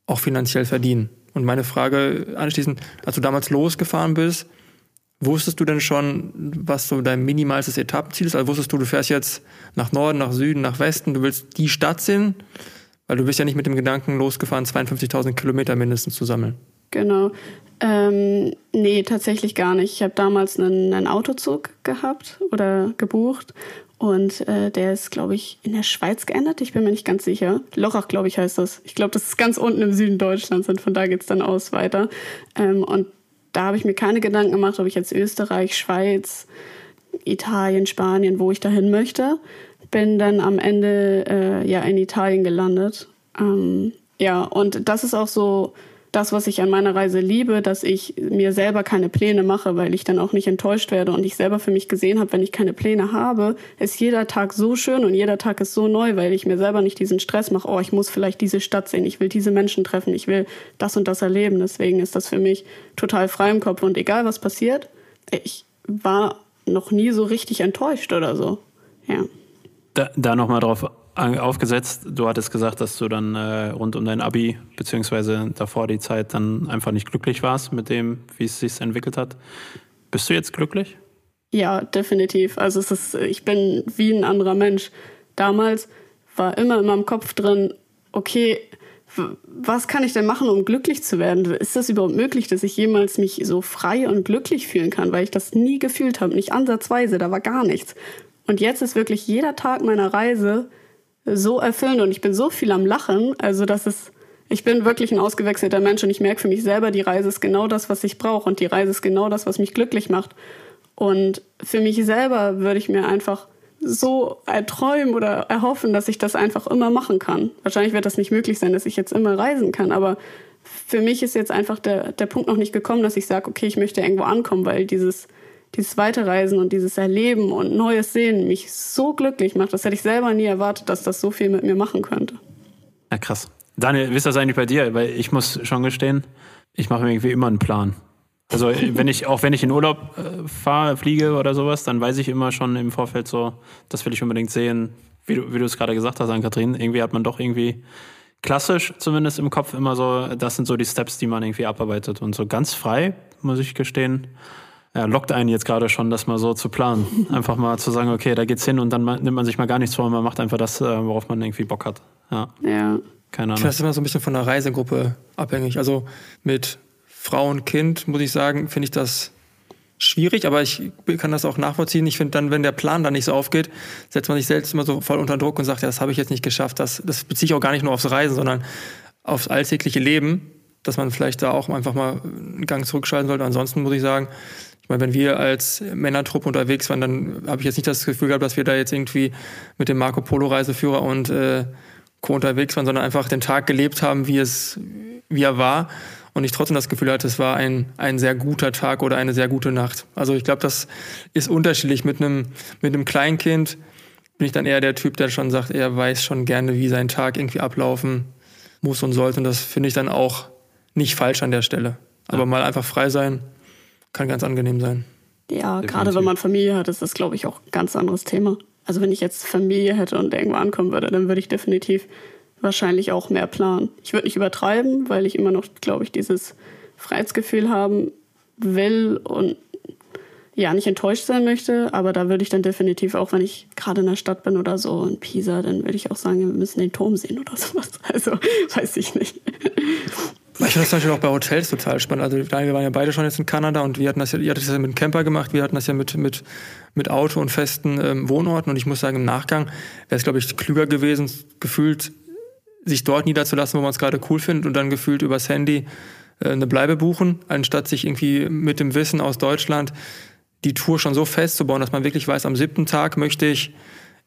auch finanziell verdienen. Und meine Frage anschließend, als du damals losgefahren bist, wusstest du denn schon, was so dein minimalstes Etappenziel ist? Also wusstest du, du fährst jetzt nach Norden, nach Süden, nach Westen, du willst die Stadt sehen? Weil du bist ja nicht mit dem Gedanken losgefahren, 52.000 Kilometer mindestens zu sammeln. Genau. Ähm, nee, tatsächlich gar nicht. Ich habe damals einen, einen, Autozug gehabt oder gebucht und äh, der ist, glaube ich, in der Schweiz geendet. Ich bin mir nicht ganz sicher. Lochach, glaube ich, heißt das. Ich glaube, das ist ganz unten im Süden Deutschlands und von da geht es dann aus weiter. Ähm, und da habe ich mir keine Gedanken gemacht, ob ich jetzt Österreich, Schweiz, Italien, Spanien, wo ich dahin möchte bin dann am Ende äh, ja in Italien gelandet. Ähm, ja, und das ist auch so das, was ich an meiner Reise liebe, dass ich mir selber keine Pläne mache, weil ich dann auch nicht enttäuscht werde und ich selber für mich gesehen habe, wenn ich keine Pläne habe, ist jeder Tag so schön und jeder Tag ist so neu, weil ich mir selber nicht diesen Stress mache, oh, ich muss vielleicht diese Stadt sehen, ich will diese Menschen treffen, ich will das und das erleben. Deswegen ist das für mich total frei im Kopf und egal was passiert, ich war noch nie so richtig enttäuscht oder so. Ja. Da, da nochmal drauf aufgesetzt, du hattest gesagt, dass du dann äh, rund um dein Abi, beziehungsweise davor die Zeit, dann einfach nicht glücklich warst mit dem, wie es sich entwickelt hat. Bist du jetzt glücklich? Ja, definitiv. Also es ist, ich bin wie ein anderer Mensch. Damals war immer in meinem Kopf drin, okay, was kann ich denn machen, um glücklich zu werden? Ist das überhaupt möglich, dass ich jemals mich so frei und glücklich fühlen kann, weil ich das nie gefühlt habe, nicht ansatzweise, da war gar nichts. Und jetzt ist wirklich jeder Tag meiner Reise so erfüllend und ich bin so viel am Lachen, also das ist, ich bin wirklich ein ausgewechselter Mensch und ich merke für mich selber, die Reise ist genau das, was ich brauche und die Reise ist genau das, was mich glücklich macht. Und für mich selber würde ich mir einfach so erträumen oder erhoffen, dass ich das einfach immer machen kann. Wahrscheinlich wird das nicht möglich sein, dass ich jetzt immer reisen kann, aber für mich ist jetzt einfach der, der Punkt noch nicht gekommen, dass ich sage, okay, ich möchte irgendwo ankommen, weil dieses, dieses Weiterreisen und dieses Erleben und Neues Sehen mich so glücklich macht. Das hätte ich selber nie erwartet, dass das so viel mit mir machen könnte. Ja, krass. Daniel, wie ist das eigentlich bei dir? Weil ich muss schon gestehen, ich mache mir irgendwie immer einen Plan. Also wenn ich, auch wenn ich in Urlaub äh, fahre, fliege oder sowas, dann weiß ich immer schon im Vorfeld so, das will ich unbedingt sehen, wie du, wie du es gerade gesagt hast, Ann-Kathrin. Irgendwie hat man doch irgendwie klassisch zumindest im Kopf immer so, das sind so die Steps, die man irgendwie abarbeitet. Und so ganz frei, muss ich gestehen, ja, lockt einen jetzt gerade schon, das mal so zu planen. Einfach mal zu sagen, okay, da geht's hin und dann nimmt man sich mal gar nichts vor und man macht einfach das, äh, worauf man irgendwie Bock hat. Ja. Ja. Keine Ich Ahnung. finde das immer so ein bisschen von der Reisegruppe abhängig. Also mit Frau und Kind, muss ich sagen, finde ich das schwierig, aber ich kann das auch nachvollziehen. Ich finde dann, wenn der Plan dann nicht so aufgeht, setzt man sich selbst immer so voll unter Druck und sagt, ja, das habe ich jetzt nicht geschafft. Das, das beziehe ich auch gar nicht nur aufs Reisen, sondern aufs alltägliche Leben, dass man vielleicht da auch einfach mal einen Gang zurückschalten sollte. Ansonsten muss ich sagen, ich meine, wenn wir als Männertruppe unterwegs waren, dann habe ich jetzt nicht das Gefühl gehabt, dass wir da jetzt irgendwie mit dem Marco Polo Reiseführer und äh, Co. unterwegs waren, sondern einfach den Tag gelebt haben, wie es, wie er war. Und ich trotzdem das Gefühl hatte, es war ein, ein sehr guter Tag oder eine sehr gute Nacht. Also ich glaube, das ist unterschiedlich. Mit einem, mit einem Kleinkind bin ich dann eher der Typ, der schon sagt, er weiß schon gerne, wie sein Tag irgendwie ablaufen muss und sollte. Und das finde ich dann auch nicht falsch an der Stelle. Aber mal einfach frei sein, kann ganz angenehm sein. Ja, Definitiv. gerade wenn man Familie hat, ist das, glaube ich, auch ein ganz anderes Thema. Also wenn ich jetzt Familie hätte und irgendwo ankommen würde, dann würde ich definitiv wahrscheinlich auch mehr planen. Ich würde nicht übertreiben, weil ich immer noch, glaube ich, dieses Freiheitsgefühl haben will und ja, nicht enttäuscht sein möchte, aber da würde ich dann definitiv auch, wenn ich gerade in der Stadt bin oder so in Pisa, dann würde ich auch sagen, wir müssen den Turm sehen oder sowas. Also, weiß ich nicht. Ich finde das Beispiel auch bei Hotels total spannend. Also wir waren ja beide schon jetzt in Kanada und wir hatten das ja, ihr hattet das ja mit dem Camper gemacht, wir hatten das ja mit, mit, mit Auto und festen ähm, Wohnorten und ich muss sagen, im Nachgang wäre es, glaube ich, klüger gewesen, gefühlt sich dort niederzulassen, wo man es gerade cool findet und dann gefühlt übers Handy äh, eine Bleibe buchen, anstatt sich irgendwie mit dem Wissen aus Deutschland die Tour schon so festzubauen, dass man wirklich weiß, am siebten Tag möchte ich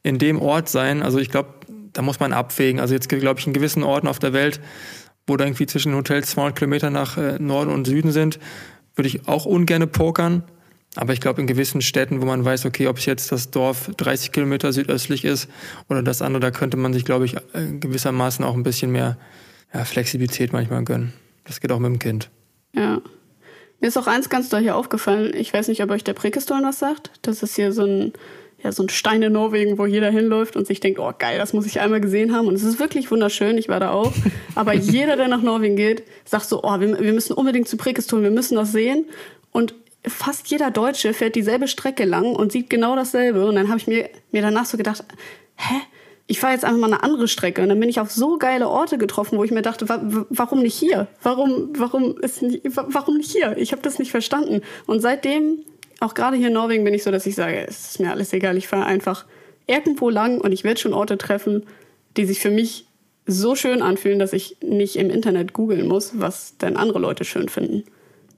in dem Ort sein. Also ich glaube, da muss man abwägen. Also jetzt glaube ich in gewissen Orten auf der Welt, wo da irgendwie zwischen Hotels 200 Kilometer nach äh, Norden und Süden sind, würde ich auch ungerne pokern. Aber ich glaube, in gewissen Städten, wo man weiß, okay, ob es jetzt das Dorf 30 Kilometer südöstlich ist oder das andere, da könnte man sich, glaube ich, äh, gewissermaßen auch ein bisschen mehr ja, Flexibilität manchmal gönnen. Das geht auch mit dem Kind. Ja. Mir ist auch eins ganz hier aufgefallen. Ich weiß nicht, ob euch der Prekestorn was sagt. Das ist hier so ein, ja, so ein Stein in Norwegen, wo jeder hinläuft und sich denkt, oh geil, das muss ich einmal gesehen haben. Und es ist wirklich wunderschön, ich war da auch. Aber jeder, der nach Norwegen geht, sagt so, oh, wir, wir müssen unbedingt zu Prekestorn, wir müssen das sehen. Und fast jeder Deutsche fährt dieselbe Strecke lang und sieht genau dasselbe. Und dann habe ich mir, mir danach so gedacht, hä? Ich fahre jetzt einfach mal eine andere Strecke und dann bin ich auf so geile Orte getroffen, wo ich mir dachte, wa warum nicht hier? Warum, warum ist nicht, warum nicht hier? Ich habe das nicht verstanden. Und seitdem, auch gerade hier in Norwegen, bin ich so, dass ich sage, es ist mir alles egal. Ich fahre einfach irgendwo lang und ich werde schon Orte treffen, die sich für mich so schön anfühlen, dass ich nicht im Internet googeln muss, was denn andere Leute schön finden.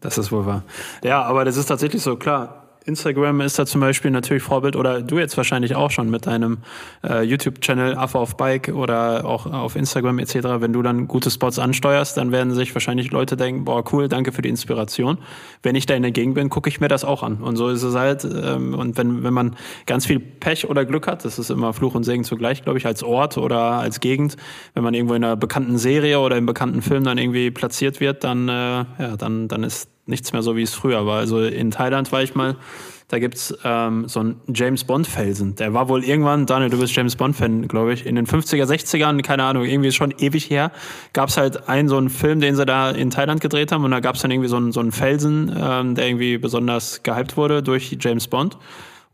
Das ist wohl wahr. Ja, aber das ist tatsächlich so, klar. Instagram ist da zum Beispiel natürlich Vorbild oder du jetzt wahrscheinlich auch schon mit deinem äh, YouTube-Channel Affe auf Bike oder auch auf Instagram etc. Wenn du dann gute Spots ansteuerst, dann werden sich wahrscheinlich Leute denken, boah cool, danke für die Inspiration. Wenn ich da in der Gegend bin, gucke ich mir das auch an. Und so ist es halt. Ähm, und wenn, wenn man ganz viel Pech oder Glück hat, das ist immer Fluch und Segen zugleich, glaube ich, als Ort oder als Gegend, wenn man irgendwo in einer bekannten Serie oder im bekannten Film dann irgendwie platziert wird, dann, äh, ja, dann, dann ist nichts mehr so, wie es früher war. Also in Thailand war ich mal, da gibt's ähm, so einen James Bond-Felsen. Der war wohl irgendwann, Daniel, du bist James Bond-Fan, glaube ich, in den 50er, 60ern, keine Ahnung, irgendwie schon ewig her, gab's halt einen so einen Film, den sie da in Thailand gedreht haben und da gab's dann irgendwie so einen, so einen Felsen, ähm, der irgendwie besonders gehypt wurde durch James Bond.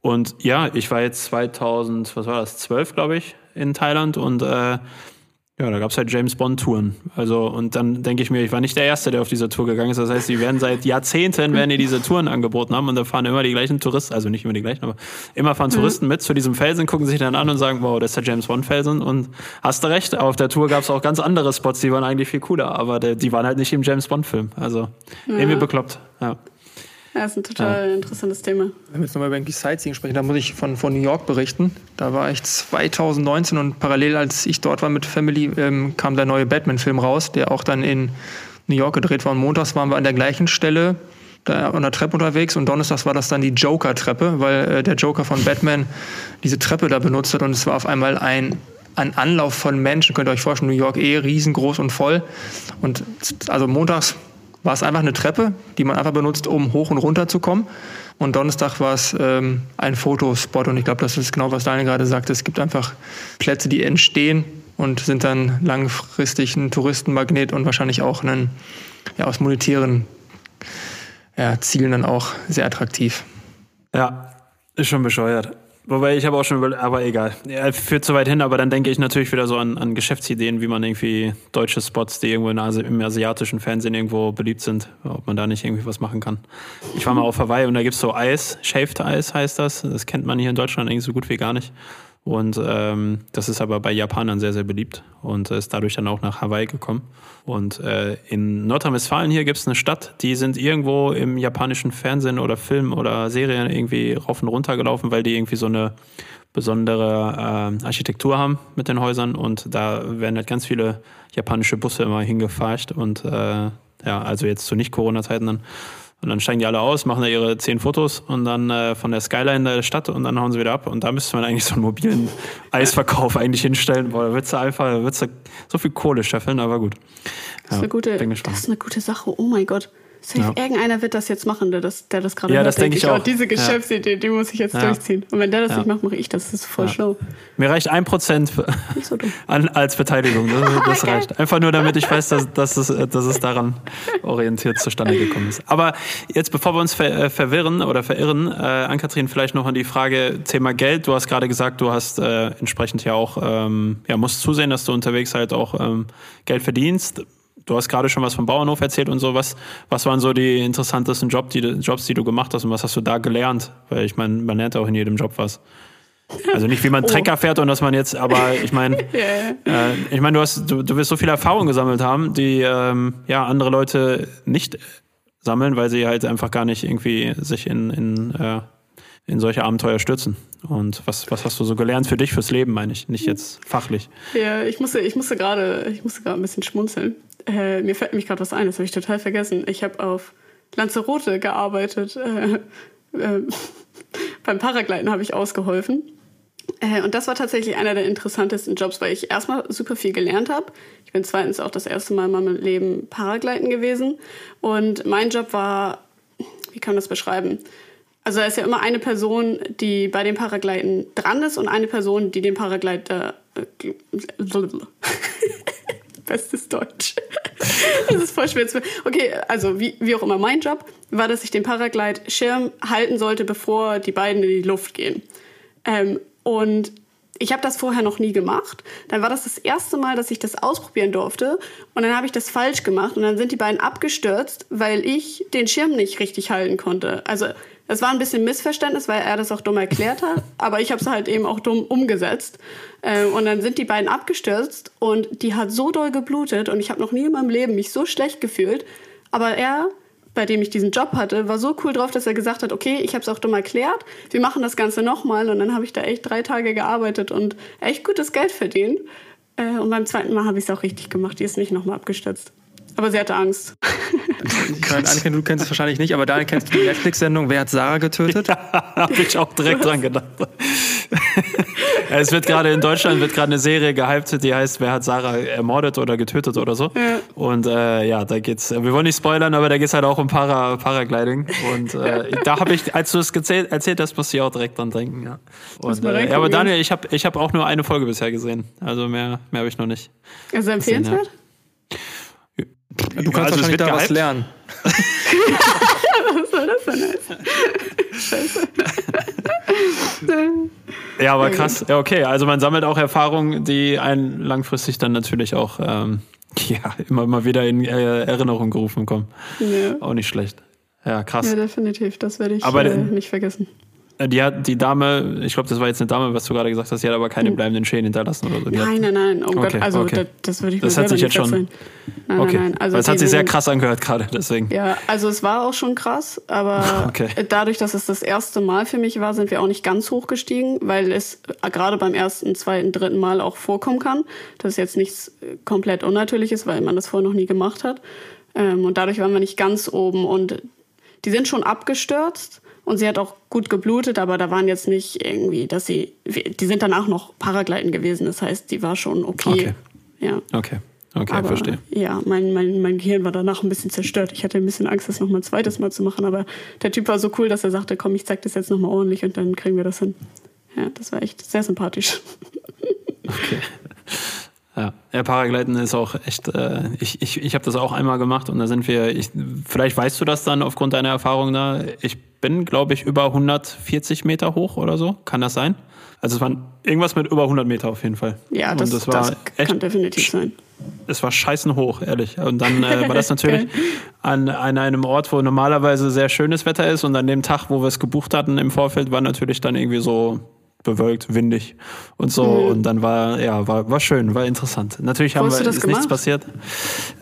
Und ja, ich war jetzt 2000, was war das, 12, glaube ich, in Thailand und äh, Ja, da gab es halt James Bond-Touren. Also, und dann denke ich mir, ich war nicht der Erste, der auf diese Tour gegangen ist. Das heißt, die werden seit Jahrzehnten, werden die diese Touren angeboten haben und da fahren immer die gleichen Touristen, also nicht immer die gleichen, aber immer fahren Touristen mit zu diesem Felsen, gucken sich dann an und sagen, wow, das ist der James Bond-Felsen. Und hast du recht, auf der Tour gab es auch ganz andere Spots, die waren eigentlich viel cooler, aber die waren halt nicht im James Bond-Film. Also, irgendwie bekloppt, ja. Ja, ist ein total interessantes Thema. Wenn wir jetzt nochmal über irgendwie Sightseeing sprechen, da muss ich von, von New York berichten. Da war ich 2019 und parallel, als ich dort war mit Family, ähm, kam der neue Batman-Film raus, der auch dann in New York gedreht war. Und montags waren wir an der gleichen Stelle da an der Treppe unterwegs und donnerstags war das dann die Joker-Treppe, weil äh, der Joker von Batman diese Treppe da benutzt hat und es war auf einmal ein ein Anlauf von Menschen, könnt ihr euch vorstellen, New York eh riesengroß und voll. Und also montags war es einfach eine Treppe, die man einfach benutzt, um hoch und runter zu kommen. Und Donnerstag war es ähm, ein Fotospot. Und ich glaube, das ist genau, was Daniel gerade sagte. Es gibt einfach Plätze, die entstehen und sind dann langfristig ein Touristenmagnet und wahrscheinlich auch einen, ja, aus monetären ja, Zielen dann auch sehr attraktiv. Ja, ist schon bescheuert. Wobei ich habe auch schon aber egal. Er führt zu weit hin, aber dann denke ich natürlich wieder so an, an Geschäftsideen, wie man irgendwie deutsche Spots, die irgendwo Asi im asiatischen Fernsehen irgendwo beliebt sind, ob man da nicht irgendwie was machen kann. Ich war mal auf Hawaii und da gibt's so Eis, Shaved Eis heißt das. Das kennt man hier in Deutschland eigentlich so gut wie gar nicht. Und ähm, das ist aber bei Japanern sehr, sehr beliebt und ist dadurch dann auch nach Hawaii gekommen. Und äh, in Nordrhein-Westfalen hier gibt es eine Stadt, die sind irgendwo im japanischen Fernsehen oder Film oder Serien irgendwie rauf und runter gelaufen, weil die irgendwie so eine besondere äh, Architektur haben mit den Häusern. Und da werden halt ganz viele japanische Busse immer hingefahren und äh, ja, also jetzt zu Nicht-Corona-Zeiten dann und dann steigen die alle aus, machen da ihre zehn Fotos und dann äh, von der Skyline der Stadt und dann hauen sie wieder ab. Und da müsste man eigentlich so einen mobilen Eisverkauf eigentlich hinstellen. Boah, da würdest du einfach, da würdest du so viel Kohle scheffeln, aber gut. Das, ist eine gute, das ist eine gute Sache. Oh mein Gott. Ja. irgendeiner wird das jetzt machen, der das, der das gerade ja, das denke ich auch. diese Geschäftsidee, ja. die muss ich jetzt ja. durchziehen. Und wenn der das nicht macht, mache ich das. Das ist voll schlau. Mir reicht ein Prozent so als Beteiligung. Das, das reicht. Einfach nur, damit ich weiß, dass, dass, es, dass es daran orientiert zustande gekommen ist. Aber jetzt, bevor wir uns ver, äh, verwirren oder verirren, äh, Ann-Kathrin, vielleicht noch an die Frage Thema Geld. Du hast gerade gesagt, du hast äh, entsprechend ja auch, ähm, ja, musst zusehen, dass du unterwegs halt auch ähm, Geld verdienst du hast gerade schon was vom Bauernhof erzählt und so. Was, was waren so die interessantesten Job, die, Jobs, die du gemacht hast und was hast du da gelernt? Weil ich meine, man lernt auch in jedem Job was. Also nicht, wie man oh. Trecker fährt und dass man jetzt, aber ich meine, yeah. äh, ich meine, du hast, du, du wirst so viel Erfahrung gesammelt haben, die ähm, ja andere Leute nicht sammeln, weil sie halt einfach gar nicht irgendwie sich in, in, äh, in solche Abenteuer stürzen. Und was, was hast du so gelernt für dich, fürs Leben, meine ich, nicht jetzt fachlich? Ja, ich musste, ich musste gerade, ich musste gerade ein bisschen schmunzeln. Äh, mir fällt mich gerade was ein, das habe ich total vergessen. Ich habe auf Lanzarote gearbeitet. Äh, äh, beim Paragliden habe ich ausgeholfen. Äh, und das war tatsächlich einer der interessantesten Jobs, weil ich erstmal super viel gelernt habe. Ich bin zweitens auch das erste Mal in meinem Leben Paragliden gewesen. Und mein Job war, wie kann man das beschreiben? Also da ist ja immer eine Person, die bei dem Paragliden dran ist und eine Person, die den Paraglider äh, bestes Deutsch. das ist voll schwer zu. Okay, also wie, wie auch immer, mein Job war, dass ich den Paraglide-Schirm halten sollte, bevor die beiden in die Luft gehen. Ähm, und ich habe das vorher noch nie gemacht. Dann war das das erste Mal, dass ich das ausprobieren durfte. Und dann habe ich das falsch gemacht. Und dann sind die beiden abgestürzt, weil ich den Schirm nicht richtig halten konnte. Also es war ein bisschen Missverständnis, weil er das auch dumm erklärt hat, aber ich habe es halt eben auch dumm umgesetzt. Äh, und dann sind die beiden abgestürzt und die hat so doll geblutet und ich habe noch nie in meinem Leben mich so schlecht gefühlt. Aber er, bei dem ich diesen Job hatte, war so cool drauf, dass er gesagt hat, okay, ich habe es auch dumm erklärt, wir machen das Ganze nochmal. Und dann habe ich da echt drei Tage gearbeitet und echt gutes Geld verdient. Äh, und beim zweiten Mal habe ich es auch richtig gemacht. Die ist nicht nochmal abgestürzt. Aber sie hatte Angst. Annika, du kennst es wahrscheinlich nicht, aber da kennst du die Netflix-Sendung Wer hat Sarah getötet? Ja, habe ich auch direkt dran gedacht. es wird gerade in Deutschland wird gerade eine Serie gehypt, die heißt Wer hat Sarah ermordet oder getötet oder so. Ja. Und äh, ja, da geht's. Wir wollen nicht spoilern, aber da geht's halt auch um Para, Paragliding. Und äh, da habe ich, als du es erzählt, erzählt hast, musste ich auch direkt dran denken. Ja. Und, äh, ja aber Daniel, ich habe ich hab auch nur eine Folge bisher gesehen. Also mehr, mehr habe ich noch nicht. Also empfehlenswert? Du kannst also wahrscheinlich da was lernen. was soll das denn heißen? Scheiße. Ja, aber krass. Ja, okay. Also man sammelt auch Erfahrungen, die einen langfristig dann natürlich auch ähm, ja, immer mal wieder in äh, Erinnerung gerufen kommen. Ja. Auch nicht schlecht. Ja, krass. Ja, definitiv. Das werde ich Aber äh, nicht vergessen. Äh, Die hat die Dame, ich glaube, das war jetzt eine Dame, was du gerade gesagt hast, die hat aber keine bleibenden Schäden hinterlassen oder so. Die Hm. Nein, hat, nein, nein. Oh Okay, Gott, also okay. das, das würde ich Das mir hat selber sich jetzt schon-. Nein, okay. nein, nein. Also es hat sich sehr krass angehört gerade, deswegen. Ja, also es war auch schon krass, aber Okay. dadurch, dass es das erste Mal für mich war, sind wir auch nicht ganz hoch gestiegen, weil es gerade beim ersten, zweiten, dritten Mal auch vorkommen kann. Das ist jetzt nichts äh, komplett Unnatürliches, weil man das vorher noch nie gemacht hat. Ähm, und dadurch waren wir nicht ganz oben und die sind schon abgestürzt und sie hat auch gut geblutet, aber da waren jetzt nicht irgendwie, dass sie, die sind danach noch Paragliden gewesen, das heißt, die war schon okay. Okay. Ja. Okay, okay, Aber verstehe. ja, mein, mein, mein Gehirn war danach ein bisschen zerstört. Ich hatte ein bisschen Angst, das noch mal ein zweites Mal zu machen. Aber der Typ war so cool, dass er sagte, komm, ich zeig das jetzt noch mal ordentlich und dann kriegen wir das hin. Ja, das war echt sehr sympathisch. Ja, ja Paragliden ist auch echt, äh, ich, ich, ich habe das auch einmal gemacht und da sind wir, ich, vielleicht weißt du das dann aufgrund deiner Erfahrung da, ich bin, glaube ich, über 140 Meter hoch oder so, kann das sein? Also es waren irgendwas mit über 100 Meter auf jeden Fall. Ja, das, das das, echt, kann definitiv sein. es war scheißen hoch, ehrlich. Und dann äh, war das natürlich an, an einem Ort, wo normalerweise sehr schönes Wetter ist und an dem Tag, wo wir es gebucht hatten im Vorfeld, war natürlich dann irgendwie so bewölkt, windig und so. Mhm. Und dann war, ja, war, war schön, war interessant. Natürlich haben wir, ist nichts gemacht? passiert.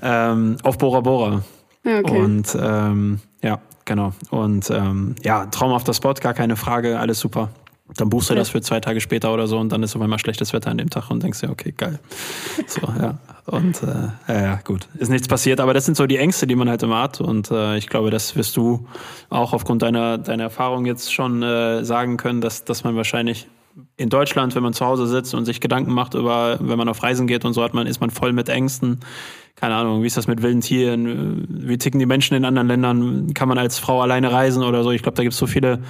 Ähm, auf Bora Bora. Ja, okay. Und ähm, ja, genau. Und ähm, ja, traumhafter Spot, gar keine Frage, alles super. Dann buchst du Ja. das für zwei Tage später oder so und dann ist auf einmal schlechtes Wetter an dem Tag und denkst dir, okay, geil. So, ja. Und äh, ja, ja, gut. Ist nichts passiert, aber das sind so die Ängste, die man halt immer hat. Und äh, ich glaube, das wirst du auch aufgrund deiner, deiner Erfahrung jetzt schon äh, sagen können, dass, dass man wahrscheinlich in Deutschland, wenn man zu Hause sitzt und sich Gedanken macht über, wenn man auf Reisen geht und so hat man, ist man voll mit Ängsten. Keine Ahnung, wie ist das mit wilden Tieren? Wie ticken die Menschen in anderen Ländern? Kann man als Frau alleine reisen oder so? Ich glaube, da gibt es so viele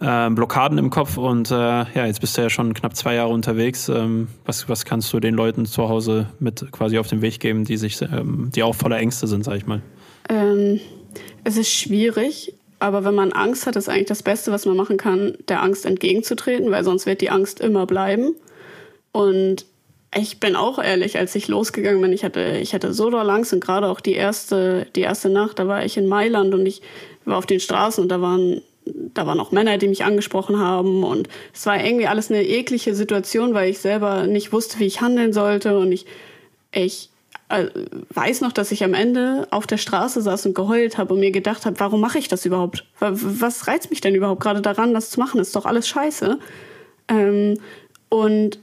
äh, Blockaden im Kopf und äh, ja, jetzt bist du ja schon knapp zwei Jahre unterwegs. Ähm, was, was kannst du den Leuten zu Hause mit quasi auf den Weg geben, die sich, ähm, die auch voller Ängste sind, sag ich mal? Ähm, es ist schwierig, aber wenn man Angst hat, ist eigentlich das Beste, was man machen kann, der Angst entgegenzutreten, weil sonst wird die Angst immer bleiben. Und ich bin auch ehrlich, als ich losgegangen bin, ich hatte, ich hatte so doll Angst und gerade auch die erste, die erste Nacht, da war ich in Mailand und ich war auf den Straßen und da waren, da waren auch Männer, die mich angesprochen haben und es war irgendwie alles eine eklige Situation, weil ich selber nicht wusste, wie ich handeln sollte und ich, ich äh, weiß noch, dass ich am Ende auf der Straße saß und geheult habe und mir gedacht habe, warum mache ich das überhaupt? Wa- Was reizt mich denn überhaupt gerade daran, das zu machen? Ist doch alles scheiße. Ähm, und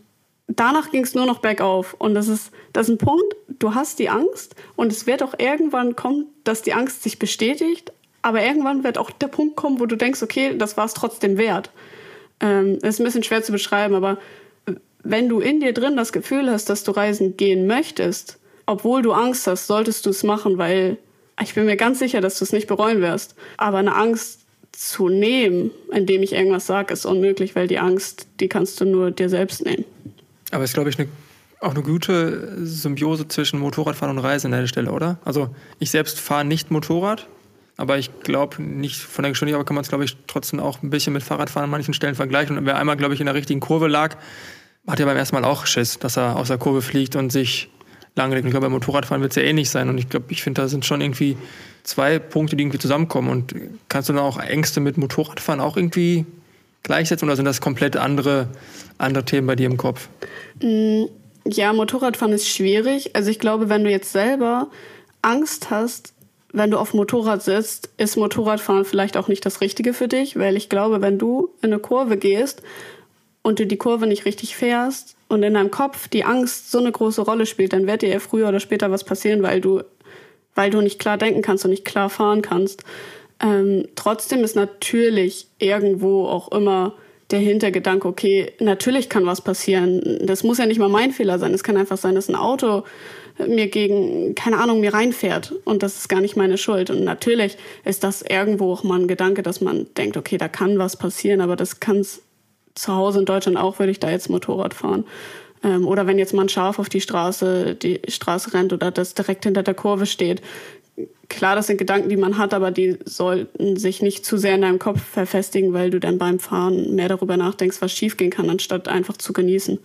danach ging es nur noch bergauf. Und das ist, das ist ein Punkt, du hast die Angst und es wird auch irgendwann kommen, dass die Angst sich bestätigt, aber irgendwann wird auch der Punkt kommen, wo du denkst, okay, das war es trotzdem wert. Ähm, ist ein bisschen schwer zu beschreiben, aber wenn du in dir drin das Gefühl hast, dass du reisen gehen möchtest, obwohl du Angst hast, solltest du es machen, weil ich bin mir ganz sicher, dass du es nicht bereuen wirst. Aber eine Angst zu nehmen, indem ich irgendwas sage, ist unmöglich, weil die Angst, die kannst du nur dir selbst nehmen. Aber es ist, glaube ich, eine, auch eine gute Symbiose zwischen Motorradfahren und Reisen an der Stelle, oder? Also ich selbst fahre nicht Motorrad, aber ich glaube nicht von der Geschwindigkeit, aber kann man es, glaube ich, trotzdem auch ein bisschen mit Fahrradfahren an manchen Stellen vergleichen. Und wer einmal, glaube ich, in der richtigen Kurve lag, hat ja beim ersten Mal auch Schiss, dass er aus der Kurve fliegt und sich langlegt. Ich glaube, beim Motorradfahren wird es ja ähnlich sein. Und ich glaube, ich finde, da sind schon irgendwie zwei Punkte, die irgendwie zusammenkommen. Und kannst du dann auch Ängste mit Motorradfahren auch irgendwie gleichsetzen oder sind das komplett andere, andere Themen bei dir im Kopf? Ja, Motorradfahren ist schwierig. Also ich glaube, wenn du jetzt selber Angst hast, wenn du auf Motorrad sitzt, ist Motorradfahren vielleicht auch nicht das Richtige für dich, weil ich glaube, wenn du in eine Kurve gehst und du die Kurve nicht richtig fährst und in deinem Kopf die Angst so eine große Rolle spielt, dann wird dir ja früher oder später was passieren, weil du, weil du nicht klar denken kannst und nicht klar fahren kannst. Ähm, trotzdem ist natürlich irgendwo auch immer der Hintergedanke, okay, natürlich kann was passieren. Das muss ja nicht mal mein Fehler sein. Es kann einfach sein, dass ein Auto mir gegen, keine Ahnung, mir reinfährt und das ist gar nicht meine Schuld. Und natürlich ist das irgendwo auch mal ein Gedanke, dass man denkt, okay, da kann was passieren, aber das kann es zu Hause in Deutschland auch, würde ich da jetzt Motorrad fahren. Ähm, oder wenn jetzt mal ein Schaf auf die Straße, die Straße rennt oder das direkt hinter der Kurve steht, klar, das sind Gedanken, die man hat, aber die sollten sich nicht zu sehr in deinem Kopf verfestigen, weil du dann beim Fahren mehr darüber nachdenkst, was schiefgehen kann, anstatt einfach zu genießen.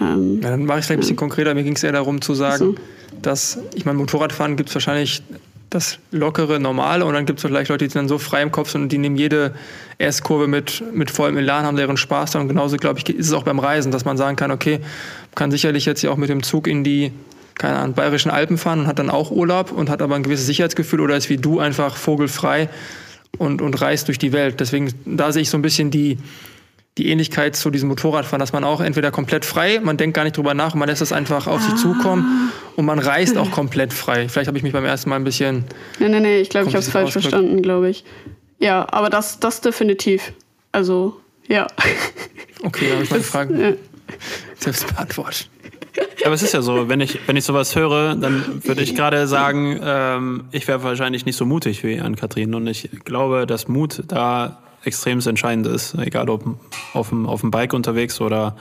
Ähm, ja, dann mache ich es vielleicht ein bisschen konkreter. Mir ging es eher darum zu sagen, so. dass, ich meine, Motorradfahren gibt es wahrscheinlich das lockere, normale und dann gibt es vielleicht Leute, die sind dann so frei im Kopf sind und die nehmen jede S-Kurve mit, mit vollem Elan, haben deren Spaß da und genauso, glaube ich, ist es auch beim Reisen, dass man sagen kann, okay, man kann sicherlich jetzt hier auch mit dem Zug in die keine Ahnung, bayerischen Alpen fahren und hat dann auch Urlaub und hat aber ein gewisses Sicherheitsgefühl oder ist wie du einfach vogelfrei und, und reist durch die Welt. Deswegen, da sehe ich so ein bisschen die, die Ähnlichkeit zu diesem Motorradfahren, dass man auch entweder komplett frei, man denkt gar nicht drüber nach, man lässt es einfach auf sich zukommen und man reist auch komplett frei. Vielleicht habe ich mich beim ersten Mal ein bisschen. Nee, nee, nee, ich glaube, ich habe es falsch verstanden, glaube ich. Ja, aber das, das definitiv. Also, ja. Okay, dann habe ich meine Frage ja. selbst beantwortet. Aber es ist ja so, wenn ich, wenn ich sowas höre, dann würde ich gerade sagen, ähm, ich wäre wahrscheinlich nicht so mutig wie Ann-Kathrin. Und ich glaube, dass Mut da extrem entscheidend ist, egal ob auf dem, auf dem Bike unterwegs oder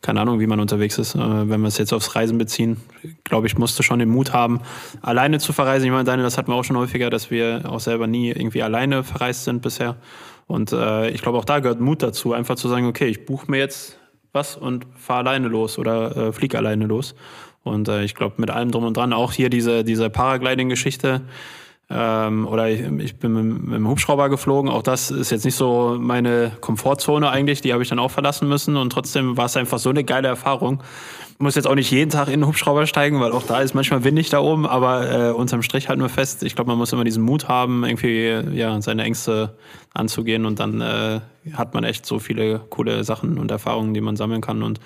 keine Ahnung, wie man unterwegs ist. Äh, wenn wir es jetzt aufs Reisen beziehen, glaube ich, musste schon den Mut haben, alleine zu verreisen. Ich meine, Daniel, das hatten wir auch schon häufiger, dass wir auch selber nie irgendwie alleine verreist sind bisher. Und äh, ich glaube, auch da gehört Mut dazu, einfach zu sagen, okay, ich buche mir jetzt was und fahre alleine los oder äh, flieg alleine los. Und äh, ich glaube, mit allem drum und dran, auch hier diese, diese Paragliding-Geschichte, ähm, oder ich, ich bin mit, mit, dem Hubschrauber geflogen. Auch das ist jetzt nicht so meine Komfortzone eigentlich. Die habe ich dann auch verlassen müssen. Und trotzdem war es einfach so eine geile Erfahrung. Muss jetzt auch nicht jeden Tag in den Hubschrauber steigen, weil auch da ist manchmal windig da oben. Aber äh, unterm Strich halt nur fest. Ich glaube, man muss immer diesen Mut haben, irgendwie ja seine Ängste anzugehen. Und dann äh, hat man echt so viele coole Sachen und Erfahrungen, die man sammeln kann. Und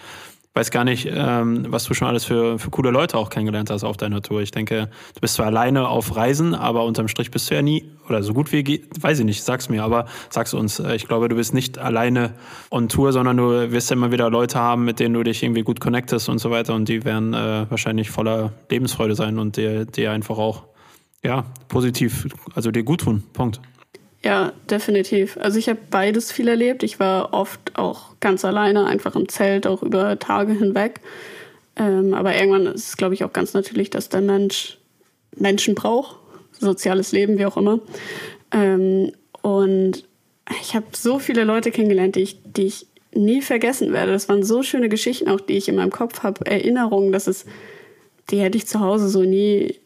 weiß gar nicht, ähm, was du schon alles für, für coole Leute auch kennengelernt hast auf deiner Tour. Ich denke, du bist zwar alleine auf Reisen, aber unterm Strich bist du ja nie, oder so gut wie, weiß ich nicht, sag's mir, aber sag's uns. Äh, ich glaube, du bist nicht alleine on Tour, sondern du wirst ja immer wieder Leute haben, mit denen du dich irgendwie gut connectest und so weiter und die werden äh, wahrscheinlich voller Lebensfreude sein und dir, dir einfach auch, ja, positiv, also dir gut tun. Punkt. Ja, definitiv. Also ich habe beides viel erlebt. Ich war oft auch ganz alleine, einfach im Zelt, auch über Tage hinweg. Ähm, aber irgendwann ist es, glaube ich, auch ganz natürlich, dass der Mensch Menschen braucht, soziales Leben, wie auch immer. Ähm, und ich habe so viele Leute kennengelernt, die ich, die ich nie vergessen werde. Das waren so schöne Geschichten, auch die ich in meinem Kopf habe, Erinnerungen, dass es, die hätte ich zu Hause so nie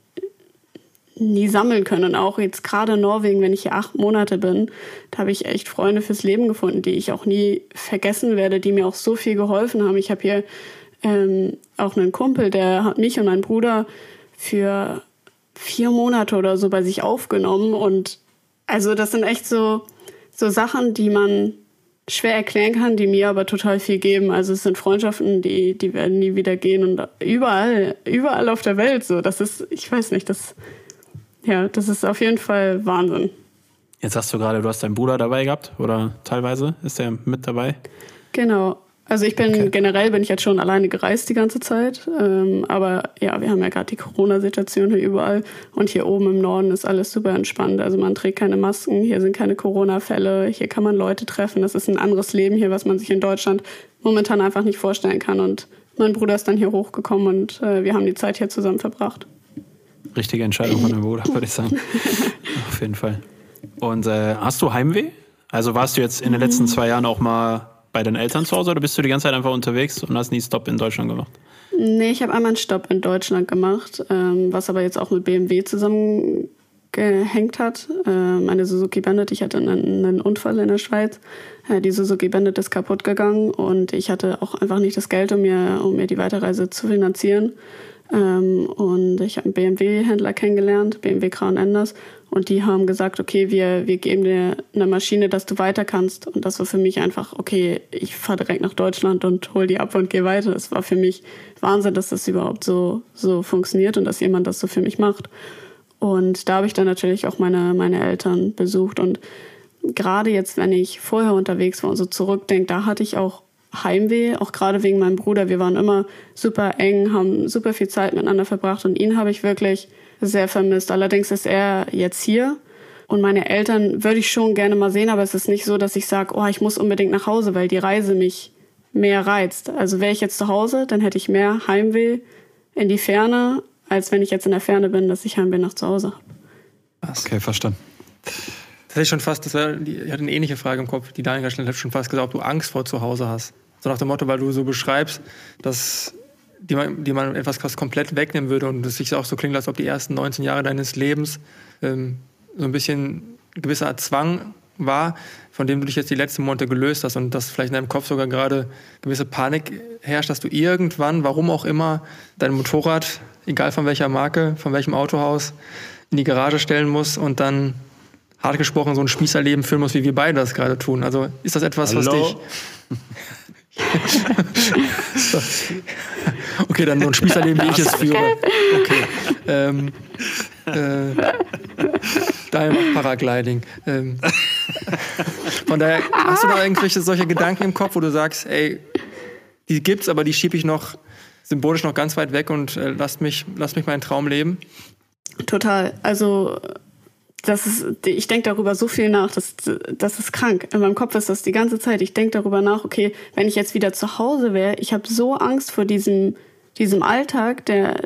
nie sammeln können. Auch jetzt gerade in Norwegen, wenn ich hier acht Monate bin, da habe ich echt Freunde fürs Leben gefunden, die ich auch nie vergessen werde, die mir auch so viel geholfen haben. Ich habe hier ähm, auch einen Kumpel, der hat mich und meinen Bruder für vier Monate oder so bei sich aufgenommen. Und also das sind echt so, so Sachen, die man schwer erklären kann, die mir aber total viel geben. Also es sind Freundschaften, die, die werden nie wieder gehen und überall, überall auf der Welt so. Das ist, ich weiß nicht, das ja, das ist auf jeden Fall Wahnsinn. Jetzt sagst du gerade, du hast deinen Bruder dabei gehabt oder teilweise ist er mit dabei? Genau. Also ich bin okay. generell bin ich jetzt schon alleine gereist die ganze Zeit, ähm, aber ja, wir haben ja gerade die Corona-Situation hier überall und hier oben im Norden ist alles super entspannt. Also man trägt keine Masken, hier sind keine Corona-Fälle, hier kann man Leute treffen. Das ist ein anderes Leben hier, was man sich in Deutschland momentan einfach nicht vorstellen kann. Und mein Bruder ist dann hier hochgekommen und äh, wir haben die Zeit hier zusammen verbracht richtige Entscheidung von deinem Bruder, würde ich sagen. Auf jeden Fall. Und äh, hast du Heimweh? Also warst du jetzt in den letzten zwei Jahren auch mal bei deinen Eltern zu Hause oder bist du die ganze Zeit einfach unterwegs und hast nie Stop in Deutschland gemacht? Nee, ich habe einmal einen Stopp in Deutschland gemacht, ähm, was aber jetzt auch mit BMW zusammengehängt hat. Äh, meine Suzuki Bandit, ich hatte einen, einen Unfall in der Schweiz. Äh, die Suzuki Bandit ist kaputt gegangen und ich hatte auch einfach nicht das Geld, um mir, um mir die Weiterreise zu finanzieren. Ähm, und ich habe einen BMW-Händler kennengelernt, BMW Crown Enders. Und die haben gesagt, okay, wir, wir geben dir eine Maschine, dass du weiter kannst. Und das war für mich einfach, okay, ich fahre direkt nach Deutschland und hol die ab und gehe weiter. Das war für mich Wahnsinn, dass das überhaupt so, so funktioniert und dass jemand das so für mich macht. Und da habe ich dann natürlich auch meine, meine Eltern besucht. Und gerade jetzt, wenn ich vorher unterwegs war und so zurückdenke, da hatte ich auch Heimweh, auch gerade wegen meinem Bruder. Wir waren immer super eng, haben super viel Zeit miteinander verbracht und ihn habe ich wirklich sehr vermisst. Allerdings ist er jetzt hier und meine Eltern würde ich schon gerne mal sehen, aber es ist nicht so, dass ich sage, oh, ich muss unbedingt nach Hause, weil die Reise mich mehr reizt. Also wäre ich jetzt zu Hause, dann hätte ich mehr Heimweh in die Ferne, als wenn ich jetzt in der Ferne bin, dass ich Heimweh nach zu Hause habe. Okay, verstanden. Das hätte ich schon fast, das wäre, ich hatte eine ähnliche Frage im Kopf, die Daniel gestellt hat, schon fast gesagt, ob du Angst vor zu Hause hast. So nach dem Motto, weil du so beschreibst, dass die man, die man etwas komplett wegnehmen würde und es sich auch so klingt, als ob die ersten 19 Jahre deines Lebens ähm, so ein bisschen gewisser Zwang war, von dem du dich jetzt die letzten Monate gelöst hast und dass vielleicht in deinem Kopf sogar gerade gewisse Panik herrscht, dass du irgendwann, warum auch immer, dein Motorrad, egal von welcher Marke, von welchem Autohaus, in die Garage stellen musst und dann hart gesprochen so ein Spießerleben führen musst, wie wir beide das gerade tun. Also ist das etwas, Hallo? was dich okay, dann so ein Spießerleben, wie ich es führe. Okay. Ähm, äh, daher macht Paragliding. Ähm, von daher, hast du da irgendwelche solche Gedanken im Kopf, wo du sagst, ey, die gibt's, aber die schiebe ich noch symbolisch noch ganz weit weg und äh, lass mich, lass mich meinen Traum leben? Total. Also das ist, ich denke darüber so viel nach, das, das ist krank. In meinem Kopf ist das die ganze Zeit. Ich denke darüber nach, okay, wenn ich jetzt wieder zu Hause wäre, ich habe so Angst vor diesem, diesem Alltag, der,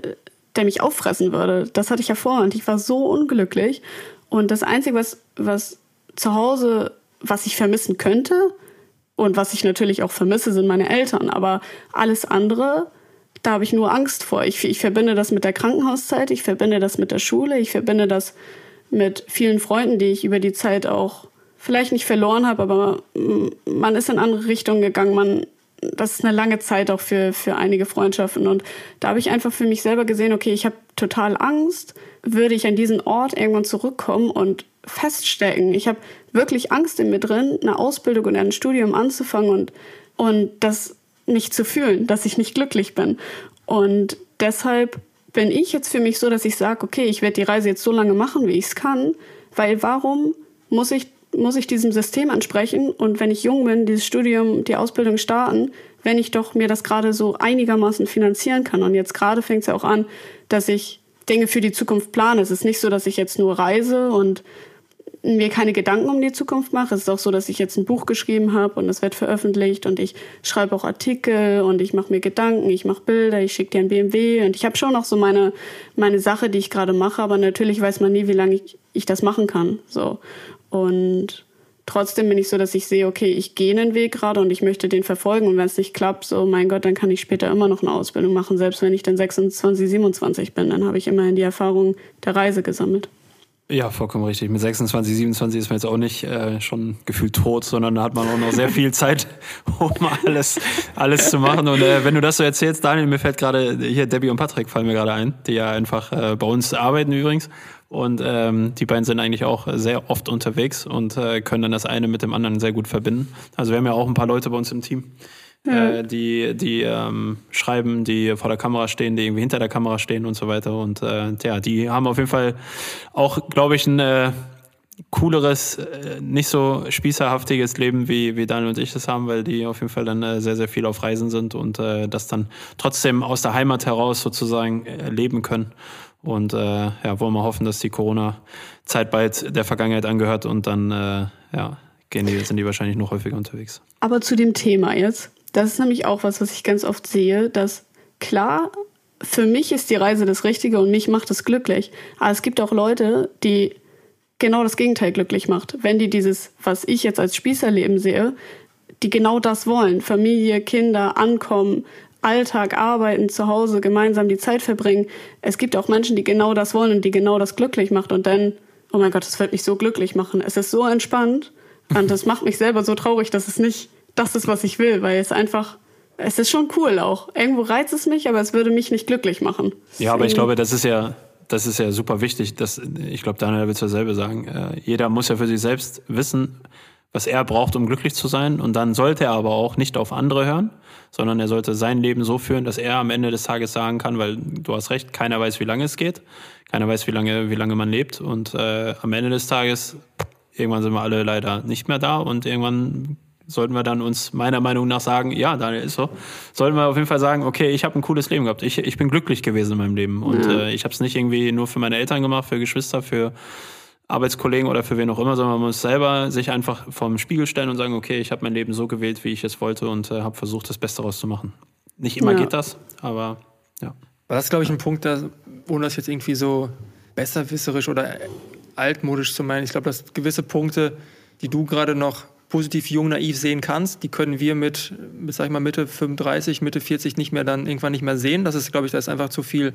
der mich auffressen würde. Das hatte ich ja vor und ich war so unglücklich. Und das Einzige, was, was zu Hause, was ich vermissen könnte und was ich natürlich auch vermisse, sind meine Eltern. Aber alles andere, da habe ich nur Angst vor. Ich, ich verbinde das mit der Krankenhauszeit, ich verbinde das mit der Schule, ich verbinde das mit vielen Freunden, die ich über die Zeit auch vielleicht nicht verloren habe, aber man ist in andere Richtungen gegangen. Man, das ist eine lange Zeit auch für, für einige Freundschaften. Und da habe ich einfach für mich selber gesehen, okay, ich habe total Angst, würde ich an diesen Ort irgendwann zurückkommen und feststecken. Ich habe wirklich Angst in mir drin, eine Ausbildung und ein Studium anzufangen und, und das nicht zu fühlen, dass ich nicht glücklich bin. Und deshalb bin ich jetzt für mich so, dass ich sage, okay, ich werde die Reise jetzt so lange machen, wie ich es kann, weil warum muss ich, muss ich diesem System ansprechen und wenn ich jung bin, dieses Studium, die Ausbildung starten, wenn ich doch mir das gerade so einigermaßen finanzieren kann. Und jetzt gerade fängt es ja auch an, dass ich Dinge für die Zukunft plane. Es ist nicht so, dass ich jetzt nur reise und mir keine Gedanken um die Zukunft mache. Es ist auch so, dass ich jetzt ein Buch geschrieben habe und es wird veröffentlicht und ich schreibe auch Artikel und ich mache mir Gedanken, ich mache Bilder, ich schicke dir ein BMW und ich habe schon noch so meine, meine Sache, die ich gerade mache, aber natürlich weiß man nie, wie lange ich, ich das machen kann. So. Und trotzdem bin ich so, dass ich sehe, okay, ich gehe einen Weg gerade und ich möchte den verfolgen und wenn es nicht klappt, so mein Gott, dann kann ich später immer noch eine Ausbildung machen, selbst wenn ich dann 26, 27 bin, dann habe ich immerhin die Erfahrung der Reise gesammelt. Ja, vollkommen richtig. Mit 26, 27 ist man jetzt auch nicht äh, schon gefühlt tot, sondern da hat man auch noch sehr viel Zeit, um alles, alles zu machen. Und äh, wenn du das so erzählst, Daniel, mir fällt gerade, hier Debbie und Patrick fallen mir gerade ein, die ja einfach äh, bei uns arbeiten übrigens. Und ähm, die beiden sind eigentlich auch sehr oft unterwegs und äh, können dann das eine mit dem anderen sehr gut verbinden. Also wir haben ja auch ein paar Leute bei uns im Team, äh, die, die ähm, schreiben, die vor der Kamera stehen, die irgendwie hinter der Kamera stehen und so weiter. Und äh, ja, die haben auf jeden Fall auch, glaube ich, ein äh, cooleres, äh, nicht so spießerhaftiges Leben, wie, wie Daniel und ich das haben, weil die auf jeden Fall dann äh, sehr, sehr viel auf Reisen sind und äh, das dann trotzdem aus der Heimat heraus sozusagen äh, leben können. Und äh, ja, wollen wir hoffen, dass die Corona-Zeit bald der Vergangenheit angehört und dann äh, ja, gehen die, sind die wahrscheinlich noch häufiger unterwegs. Aber zu dem Thema jetzt. Das ist nämlich auch was, was ich ganz oft sehe, dass klar, für mich ist die Reise das Richtige und mich macht es glücklich. Aber es gibt auch Leute, die genau das Gegenteil glücklich macht. Wenn die dieses, was ich jetzt als Spießerleben sehe, die genau das wollen. Familie, Kinder, Ankommen, Alltag, Arbeiten, zu Hause, gemeinsam die Zeit verbringen. Es gibt auch Menschen, die genau das wollen und die genau das glücklich macht. Und dann, oh mein Gott, das wird mich so glücklich machen. Es ist so entspannt und das macht mich selber so traurig, dass es nicht das ist, was ich will, weil es einfach, es ist schon cool auch. Irgendwo reizt es mich, aber es würde mich nicht glücklich machen. Ja, aber ich glaube, das ist ja, das ist ja super wichtig. Dass, ich glaube, Daniel wird es dasselbe sagen. Äh, jeder muss ja für sich selbst wissen, was er braucht, um glücklich zu sein. Und dann sollte er aber auch nicht auf andere hören, sondern er sollte sein Leben so führen, dass er am Ende des Tages sagen kann, weil du hast recht, keiner weiß, wie lange es geht, keiner weiß, wie lange, wie lange man lebt. Und äh, am Ende des Tages, irgendwann sind wir alle leider nicht mehr da und irgendwann sollten wir dann uns meiner Meinung nach sagen, ja, Daniel ist so, sollten wir auf jeden Fall sagen, okay, ich habe ein cooles Leben gehabt. Ich, ich bin glücklich gewesen in meinem Leben. Und ja. äh, ich habe es nicht irgendwie nur für meine Eltern gemacht, für Geschwister, für Arbeitskollegen oder für wen auch immer, sondern man muss selber sich einfach vorm Spiegel stellen und sagen, okay, ich habe mein Leben so gewählt, wie ich es wollte und äh, habe versucht, das Beste daraus zu machen. Nicht immer ja. geht das, aber ja. Aber das ist, glaube ich, ein Punkt, da, ohne das jetzt irgendwie so besserwisserisch oder altmodisch zu meinen. Ich glaube, dass gewisse Punkte, die du gerade noch positiv jung naiv sehen kannst, die können wir mit, mit sag ich mal, Mitte 35, Mitte 40 nicht mehr dann irgendwann nicht mehr sehen. Das ist, glaube ich, da ist einfach zu viel,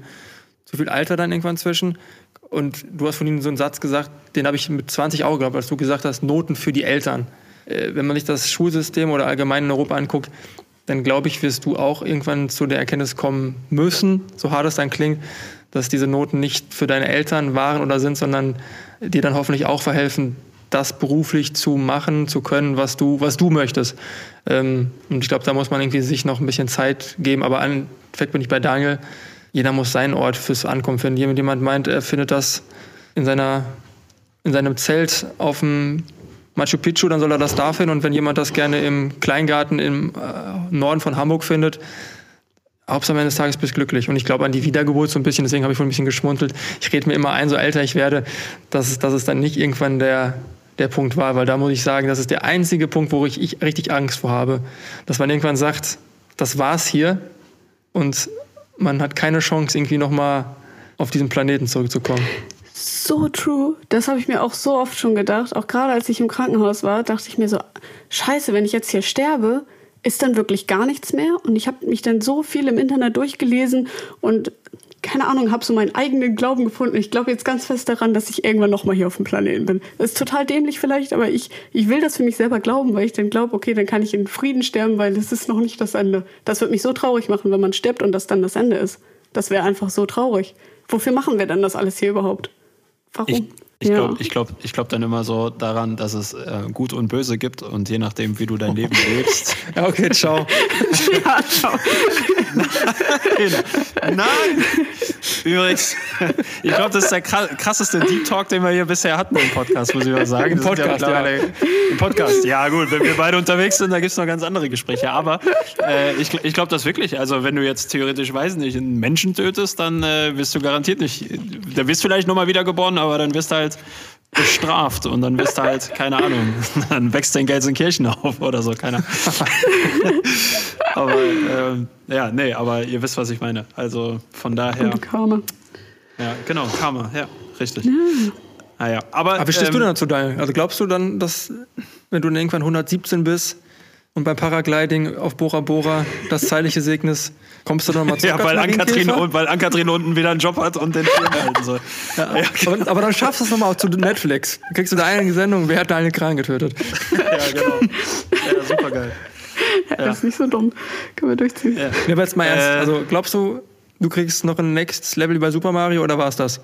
zu viel Alter dann irgendwann zwischen. Und du hast von ihnen so einen Satz gesagt, den habe ich mit 20 auch geglaubt, als du gesagt hast, Noten für die Eltern. Äh, wenn man sich das Schulsystem oder allgemein in Europa anguckt, dann glaube ich, wirst du auch irgendwann zu der Erkenntnis kommen müssen, so hart es dann klingt, dass diese Noten nicht für deine Eltern waren oder sind, sondern dir dann hoffentlich auch verhelfen, das beruflich zu machen, zu können, was du, was du möchtest. Ähm, und ich glaube, da muss man irgendwie sich noch ein bisschen Zeit geben. Aber an Endeffekt bin ich bei Daniel. Jeder muss seinen Ort fürs Ankommen finden. Wenn jemand meint, er findet das in seiner, in seinem Zelt auf dem Machu Picchu, dann soll er das da finden. Und wenn jemand das gerne im Kleingarten im äh, Norden von Hamburg findet, Hauptsache am Ende des Tages bist du glücklich. Und ich glaube an die Wiedergeburt so ein bisschen, deswegen habe ich wohl ein bisschen geschmunzelt. Ich rede mir immer ein, so älter ich werde, dass dass es dann nicht irgendwann der, der Punkt war, weil da muss ich sagen, das ist der einzige Punkt, wo ich, ich richtig Angst vor habe. Dass man irgendwann sagt, das war's hier und man hat keine Chance, irgendwie nochmal auf diesen Planeten zurückzukommen so true. Das habe ich mir auch so oft schon gedacht. Auch gerade als ich im Krankenhaus war, dachte ich mir so, scheiße, wenn ich jetzt hier sterbe, ist dann wirklich gar nichts mehr. Und ich habe mich dann so viel im Internet durchgelesen und keine Ahnung, habe so meinen eigenen Glauben gefunden. Ich glaube jetzt ganz fest daran, dass ich irgendwann nochmal hier auf dem Planeten bin. Das ist total dämlich vielleicht, aber ich, ich will das für mich selber glauben, weil ich dann glaube, okay, dann kann ich in Frieden sterben, weil es ist noch nicht das Ende. Das wird mich so traurig machen, wenn man stirbt und das dann das Ende ist. Das wäre einfach so traurig. Wofür machen wir denn das alles hier überhaupt? Warum? Ich, ich ja. glaube ich glaub, ich glaub dann immer so daran, dass es äh, Gut und Böse gibt und je nachdem, wie du dein Leben lebst. ja, okay, ciao. ja, ciao. Nein. Nein. Übrigens, ich glaube, das ist der krasseste Deep Talk, den wir hier bisher hatten im Podcast, muss ich mal sagen. Im Podcast, ja, ja. Im Podcast, ja gut, wenn wir beide unterwegs sind, da gibt es noch ganz andere Gespräche. Aber äh, ich, ich glaube das wirklich. Also wenn du jetzt theoretisch, weiß nicht, einen Menschen tötest, dann äh, wirst du garantiert nicht, da wirst du vielleicht nochmal wiedergeboren, aber dann wirst du halt halt bestraft und dann bist du halt, keine Ahnung, dann wächst du in Gelsenkirchen auf oder so, keine Ahnung. aber ähm, ja, nee, aber ihr wisst, was ich meine. Also von daher. Und Karma. Ja, genau, Karma, ja, richtig. Ja. Naja, aber. Aber wie stehst ähm, du denn dazu, Daniel? Also glaubst du dann, dass, wenn du irgendwann 117 bist, und beim Paragliding auf Bora Bora das zeitliche Segnis kommst du nochmal zurück. Ja, weil Ankatrin, weil Ankatrin unten wieder einen Job hat und den Film halten soll. Ja, ja, okay. aber dann schaffst du es nochmal zu Netflix. Dann kriegst du da eine Sendung, wer hat da eine Kran getötet? ja, genau. Ja, super geil. Ja, Das ist nicht so dumm. Können wir durchziehen. Ja, ja aber jetzt mal ernst. Äh, also glaubst du, du kriegst noch ein Next Level bei Super Mario oder war es das?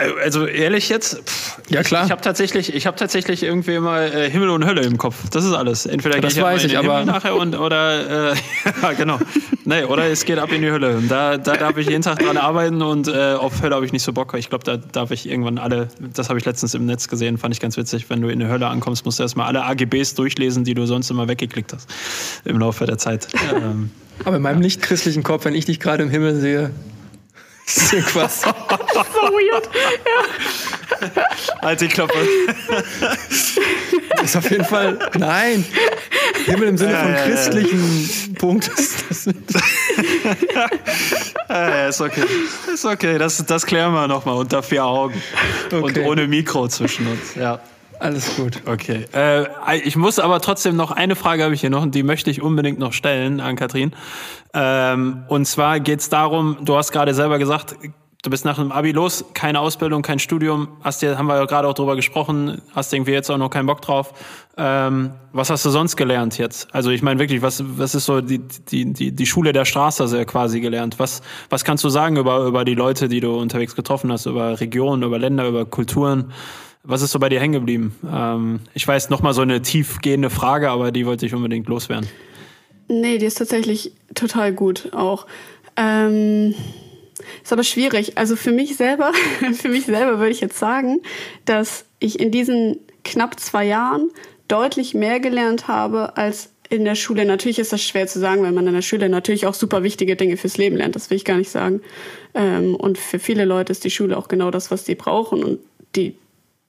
Also ehrlich jetzt, pff, ja klar. Ich, ich habe tatsächlich, ich habe tatsächlich irgendwie mal äh, Himmel und Hölle im Kopf. Das ist alles. Entweder das gehe ich weiß ich, aber nachher und oder äh, ja genau. nee, oder es geht ab in die Hölle. Und da, da darf ich jeden Tag dran arbeiten und äh, auf Hölle habe ich nicht so Bock. Ich glaube, da darf ich irgendwann alle. Das habe ich letztens im Netz gesehen, fand ich ganz witzig. Wenn du in die Hölle ankommst, musst du erstmal alle AGBs durchlesen, die du sonst immer weggeklickt hast im Laufe der Zeit. Ähm, aber in meinem ja. nicht christlichen Kopf, wenn ich dich gerade im Himmel sehe. so weird. Ja. Halt die Klappe. ist auf jeden Fall. Nein. Himmel im Sinne von ja, christlichen ja, Punkt. ja, ist okay. Ist okay. Das, das klären wir nochmal unter vier Augen. Okay. Und ohne Mikro zwischen uns. Ja. Alles gut. Okay. Äh, ich muss aber trotzdem noch eine Frage habe ich hier noch und die möchte ich unbedingt noch stellen an Kathrin. Ähm, und zwar geht es darum, du hast gerade selber gesagt, du bist nach einem Abi los, keine Ausbildung, kein Studium, hast dir, haben wir ja gerade auch drüber gesprochen, hast irgendwie jetzt auch noch keinen Bock drauf. Ähm, was hast du sonst gelernt jetzt? Also ich meine wirklich, was, was ist so die, die, die, die Schule der Straße quasi gelernt? Was, was kannst du sagen über, über die Leute, die du unterwegs getroffen hast, über Regionen, über Länder, über Kulturen? Was ist so bei dir hängen geblieben? Ähm, ich weiß, noch mal so eine tiefgehende Frage, aber die wollte ich unbedingt loswerden. Nee, die ist tatsächlich total gut auch. Ähm, ist aber schwierig. Also für mich selber, für mich selber würde ich jetzt sagen, dass ich in diesen knapp zwei Jahren deutlich mehr gelernt habe als in der Schule. Natürlich ist das schwer zu sagen, weil man in der Schule natürlich auch super wichtige Dinge fürs Leben lernt. Das will ich gar nicht sagen. Ähm, und für viele Leute ist die Schule auch genau das, was sie brauchen. Und die,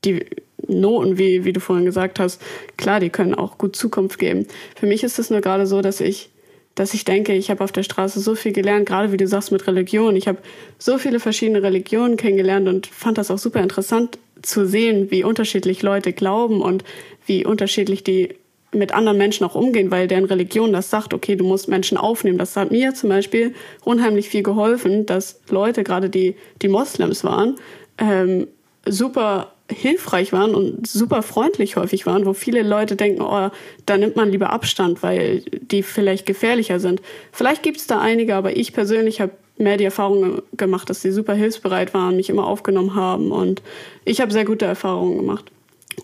die Noten, wie, wie du vorhin gesagt hast, klar, die können auch gut Zukunft geben. Für mich ist es nur gerade so, dass ich dass ich denke, ich habe auf der Straße so viel gelernt, gerade wie du sagst mit Religion. Ich habe so viele verschiedene Religionen kennengelernt und fand das auch super interessant zu sehen, wie unterschiedlich Leute glauben und wie unterschiedlich die mit anderen Menschen auch umgehen, weil deren Religion das sagt, okay, du musst Menschen aufnehmen. Das hat mir zum Beispiel unheimlich viel geholfen, dass Leute, gerade die, die Moslems waren, ähm, super hilfreich waren und super freundlich häufig waren, wo viele Leute denken, oh, da nimmt man lieber Abstand, weil die vielleicht gefährlicher sind. Vielleicht gibt es da einige, aber ich persönlich habe mehr die Erfahrung gemacht, dass sie super hilfsbereit waren, mich immer aufgenommen haben und ich habe sehr gute Erfahrungen gemacht.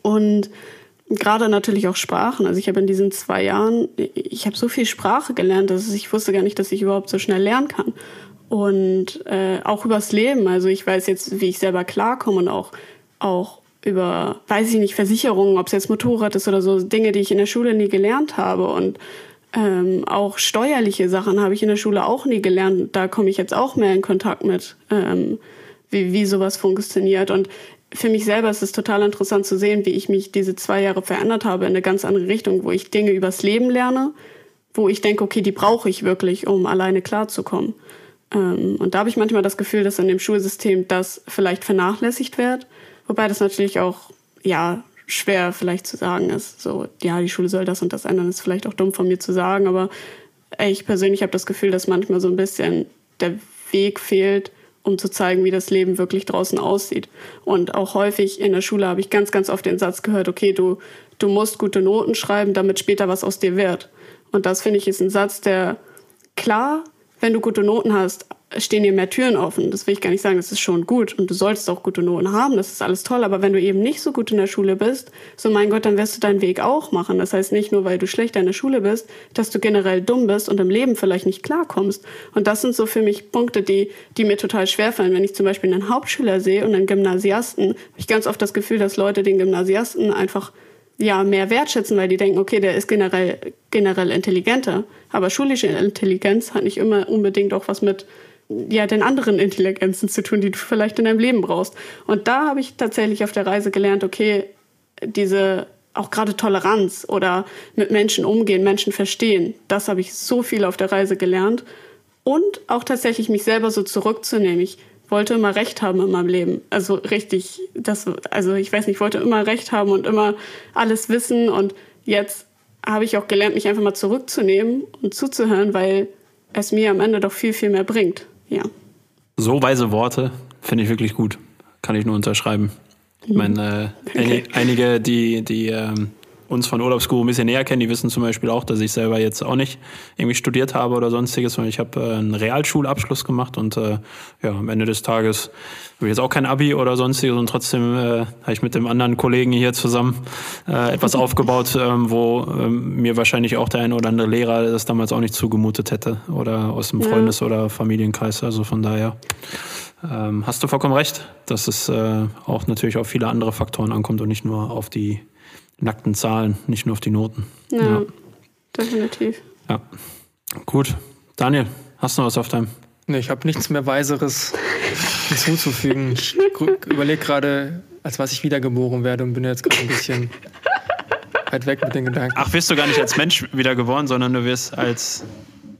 Und gerade natürlich auch Sprachen. Also ich habe in diesen zwei Jahren, ich habe so viel Sprache gelernt, dass ich wusste gar nicht, dass ich überhaupt so schnell lernen kann. Und äh, auch übers Leben. Also ich weiß jetzt, wie ich selber klarkomme und auch, auch über, weiß ich nicht, Versicherungen, ob es jetzt Motorrad ist oder so, Dinge, die ich in der Schule nie gelernt habe. Und ähm, auch steuerliche Sachen habe ich in der Schule auch nie gelernt. Da komme ich jetzt auch mehr in Kontakt mit, ähm, wie, wie sowas funktioniert. Und für mich selber ist es total interessant zu sehen, wie ich mich diese zwei Jahre verändert habe in eine ganz andere Richtung, wo ich Dinge übers Leben lerne, wo ich denke, okay, die brauche ich wirklich, um alleine klarzukommen. Ähm, und da habe ich manchmal das Gefühl, dass in dem Schulsystem das vielleicht vernachlässigt wird, wobei das natürlich auch, ja, schwer vielleicht zu sagen ist. So, ja, die Schule soll das und das ändern, ist vielleicht auch dumm von mir zu sagen, aber ich persönlich habe das Gefühl, dass manchmal so ein bisschen der Weg fehlt, um zu zeigen, wie das Leben wirklich draußen aussieht. Und auch häufig in der Schule habe ich ganz, ganz oft den Satz gehört, okay, du, du musst gute Noten schreiben, damit später was aus dir wird. Und das finde ich ist ein Satz, der klar, wenn du gute Noten hast, stehen dir mehr Türen offen. Das will ich gar nicht sagen, das ist schon gut und du solltest auch gute Noten haben, das ist alles toll. Aber wenn du eben nicht so gut in der Schule bist, so mein Gott, dann wirst du deinen Weg auch machen. Das heißt nicht nur, weil du schlechter in der Schule bist, dass du generell dumm bist und im Leben vielleicht nicht klarkommst. Und das sind so für mich Punkte, die, die mir total schwerfallen. Wenn ich zum Beispiel einen Hauptschüler sehe und einen Gymnasiasten, habe ich ganz oft das Gefühl, dass Leute den Gymnasiasten einfach ja, mehr wertschätzen, weil die denken, okay, der ist generell, generell intelligenter. Aber schulische Intelligenz hat nicht immer unbedingt auch was mit ja, den anderen Intelligenzen zu tun, die du vielleicht in deinem Leben brauchst. Und da habe ich tatsächlich auf der Reise gelernt, okay, diese auch gerade Toleranz oder mit Menschen umgehen, Menschen verstehen, das habe ich so viel auf der Reise gelernt. Und auch tatsächlich mich selber so zurückzunehmen. Ich wollte immer Recht haben in meinem Leben. Also richtig, das, also ich weiß nicht, ich wollte immer Recht haben und immer alles wissen. Und jetzt habe ich auch gelernt, mich einfach mal zurückzunehmen und zuzuhören, weil es mir am Ende doch viel, viel mehr bringt ja. So weise Worte finde ich wirklich gut. Kann ich nur unterschreiben. Ich meine, äh, okay. einige, die, die ähm, uns von Urlaubsguru ein bisschen näher kennen, die wissen zum Beispiel auch, dass ich selber jetzt auch nicht irgendwie studiert habe oder sonstiges, sondern ich habe äh, einen Realschulabschluss gemacht und äh, ja, am Ende des Tages habe ich jetzt auch kein Abi oder sonstiges und trotzdem äh, habe ich mit dem anderen Kollegen hier zusammen äh, etwas aufgebaut, ähm, wo ähm, mir wahrscheinlich auch der ein oder andere Lehrer das damals auch nicht zugemutet hätte oder aus dem Freundes- oder Familienkreis. Also von daher ähm, hast du vollkommen recht, dass es äh, auch natürlich auf viele andere Faktoren ankommt und nicht nur auf die nackten Zahlen, nicht nur auf die Noten. Ja, ja. definitiv. Ja. Gut. Daniel, hast du noch was auf deinem? Nee, ich habe nichts mehr Weiseres hinzuzufügen. Ich überlege gerade, als was ich wiedergeboren werde und bin jetzt gerade ein bisschen weit weg mit den Gedanken. Ach, wirst du gar nicht als Mensch wiedergeboren, sondern du wirst als.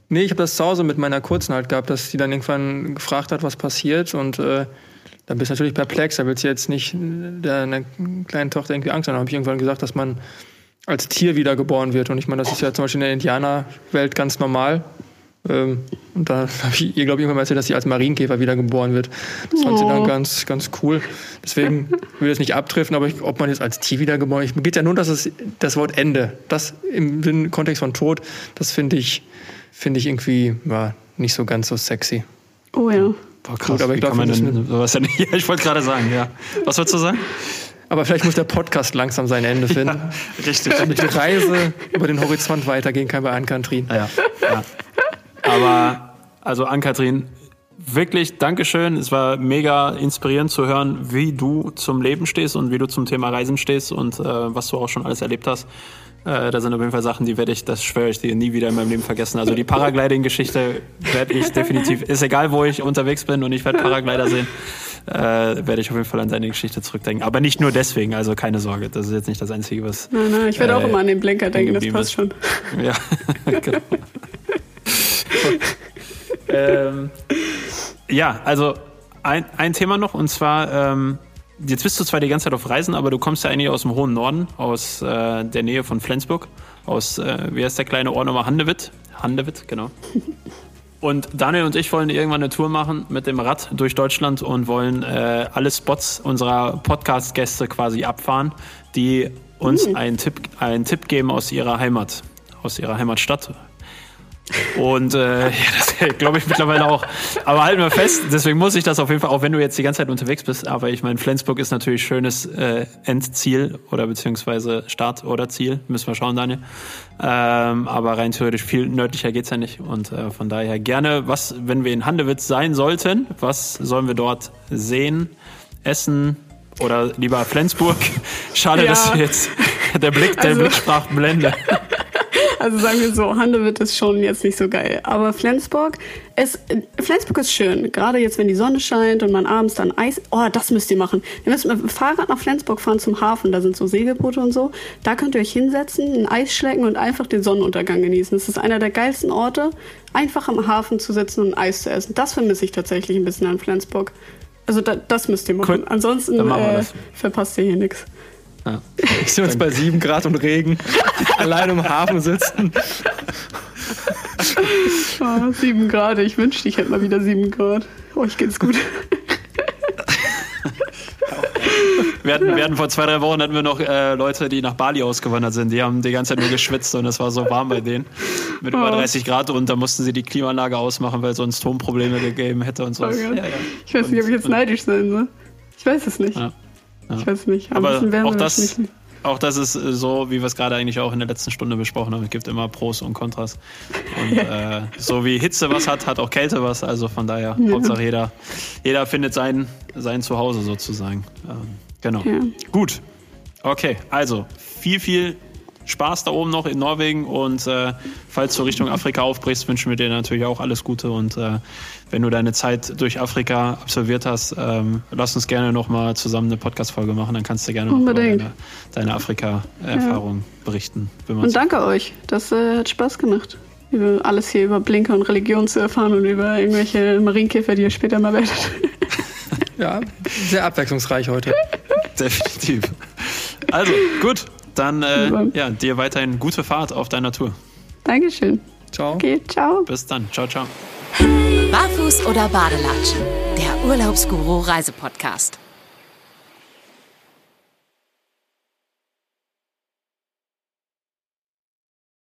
Nee, ich habe das zu Hause mit meiner Kurzen halt gehabt, dass die dann irgendwann gefragt hat, was passiert und äh, dann bist du natürlich perplex, da willst du jetzt nicht deiner kleinen Tochter irgendwie Angst haben. Da habe ich irgendwann gesagt, dass man als Tier wiedergeboren wird. Und ich meine, das ist ja zum Beispiel in der Indianerwelt ganz normal. Ähm, und da habe ich ihr, glaube ich, irgendwann mal erzählt, dass sie als Marienkäfer wiedergeboren wird. Das fand oh. sie dann oh. ganz, ganz cool. Deswegen will ich es nicht abtreffen, aber ich, ob man jetzt als Tier wiedergeboren ist, geht ja nur, dass es das Wort Ende, das im Kontext von Tod, das finde ich, finde ich irgendwie ja, nicht so ganz so sexy. Oh ja. Boah, krass, Gut, aber ich glaube, man denn, sowas ja nicht, ich wollte gerade sagen, ja. Was wolltest du sagen? Aber vielleicht muss der Podcast langsam sein Ende finden. Ja, richtig. Damit die Reise über den Horizont weitergehen kann bei Ann-Kathrin. Ja, ja. Aber, also Ann-Kathrin, wirklich Dankeschön. Es war mega inspirierend zu hören, wie du zum Leben stehst und wie du zum Thema Reisen stehst und äh, was du auch schon alles erlebt hast. Äh, da sind auf jeden Fall Sachen, die werde ich, das schwöre ich dir, nie wieder in meinem Leben vergessen. Also die Paragliding-Geschichte werde ich definitiv, ist egal, wo ich unterwegs bin und ich werde Paraglider sehen, äh, werde ich auf jeden Fall an seine Geschichte zurückdenken. Aber nicht nur deswegen, also keine Sorge, das ist jetzt nicht das Einzige, was... Nein, nein, ich werde äh, auch immer an den Blinker denken, das passt ist. schon. Ja, genau. ähm, ja, also ein, ein Thema noch und zwar, ähm, jetzt bist du zwar die ganze Zeit auf Reisen, aber du kommst ja eigentlich aus dem hohen Norden, aus äh, der Nähe von Flensburg, aus, äh, wie heißt der kleine Ort nochmal, Handewitt? Handewitt, genau. Und Daniel und ich wollen irgendwann eine Tour machen mit dem Rad durch Deutschland und wollen äh, alle Spots unserer Podcast-Gäste quasi abfahren, die uns mhm. einen, Tipp, einen Tipp geben aus ihrer Heimat, aus ihrer Heimatstadt und äh, ja, das glaube ich mittlerweile auch. Aber halten wir fest, deswegen muss ich das auf jeden Fall, auch wenn du jetzt die ganze Zeit unterwegs bist, aber ich meine, Flensburg ist natürlich schönes äh, Endziel oder beziehungsweise Start oder Ziel, müssen wir schauen, Daniel. Ähm, aber rein theoretisch viel nördlicher geht's ja nicht. Und äh, von daher gerne, was, wenn wir in Handewitz sein sollten, was sollen wir dort sehen, essen, oder lieber Flensburg. Schade, ja. dass jetzt der Blick, der also, Blick sprach Blende. Also sagen wir so, Handewitt ist schon jetzt nicht so geil. Aber Flensburg, ist, Flensburg ist schön. Gerade jetzt, wenn die Sonne scheint und man abends dann Eis. Oh, das müsst ihr machen. Ihr müsst mit dem Fahrrad nach Flensburg fahren zum Hafen. Da sind so Segelboote und so. Da könnt ihr euch hinsetzen, ein Eis schlecken und einfach den Sonnenuntergang genießen. Das ist einer der geilsten Orte, einfach am Hafen zu sitzen und Eis zu essen. Das vermisse ich tatsächlich ein bisschen an Flensburg. Also da, das müsst ihr machen. Cool. Ansonsten äh, verpasst ihr hier nichts. Ja. Ich sehe uns bei 7 Grad und Regen allein im Hafen sitzen. Oh, 7 Grad, ich wünschte, ich hätte mal wieder 7 Grad. Euch geht's gut. Wir hatten, wir hatten vor zwei, drei Wochen hatten wir noch äh, Leute, die nach Bali ausgewandert sind. Die haben die ganze Zeit nur geschwitzt und es war so warm bei denen. Mit oh. über 30 Grad und da mussten sie die Klimaanlage ausmachen, weil es sonst Stromprobleme gegeben hätte und so. Oh ja, ja. Ich weiß nicht, ob ich jetzt neidisch sein soll. Ich weiß es nicht. Ja. Ja. Ich weiß nicht. Aber auch das, auch das ist äh, so, wie wir es gerade eigentlich auch in der letzten Stunde besprochen haben. Es gibt immer Pros und Kontras. Und äh, so wie Hitze was hat, hat auch Kälte was. Also von daher, ja. Hauptsache jeder, jeder findet sein, sein Zuhause sozusagen. Ähm, genau. Ja. Gut. Okay, also viel, viel Spaß da oben noch in Norwegen und äh, falls du Richtung Afrika aufbrichst, wünschen wir dir natürlich auch alles Gute und äh, wenn du deine Zeit durch Afrika absolviert hast, ähm, lass uns gerne nochmal zusammen eine Podcast-Folge machen, dann kannst du gerne noch über deine, deine Afrika-Erfahrung ja. berichten. und danke euch, das äh, hat Spaß gemacht. Über alles hier über Blinker und Religion zu erfahren und über irgendwelche Marienkäfer, die ihr später mal werdet. ja, sehr abwechslungsreich heute. Definitiv. Also, gut. Dann äh, ja, dir weiterhin gute Fahrt auf deiner Tour. Dankeschön. Ciao. Okay, ciao. Bis dann. Ciao, ciao. Barfuß oder Badelatschen? Der Urlaubsguru Reisepodcast.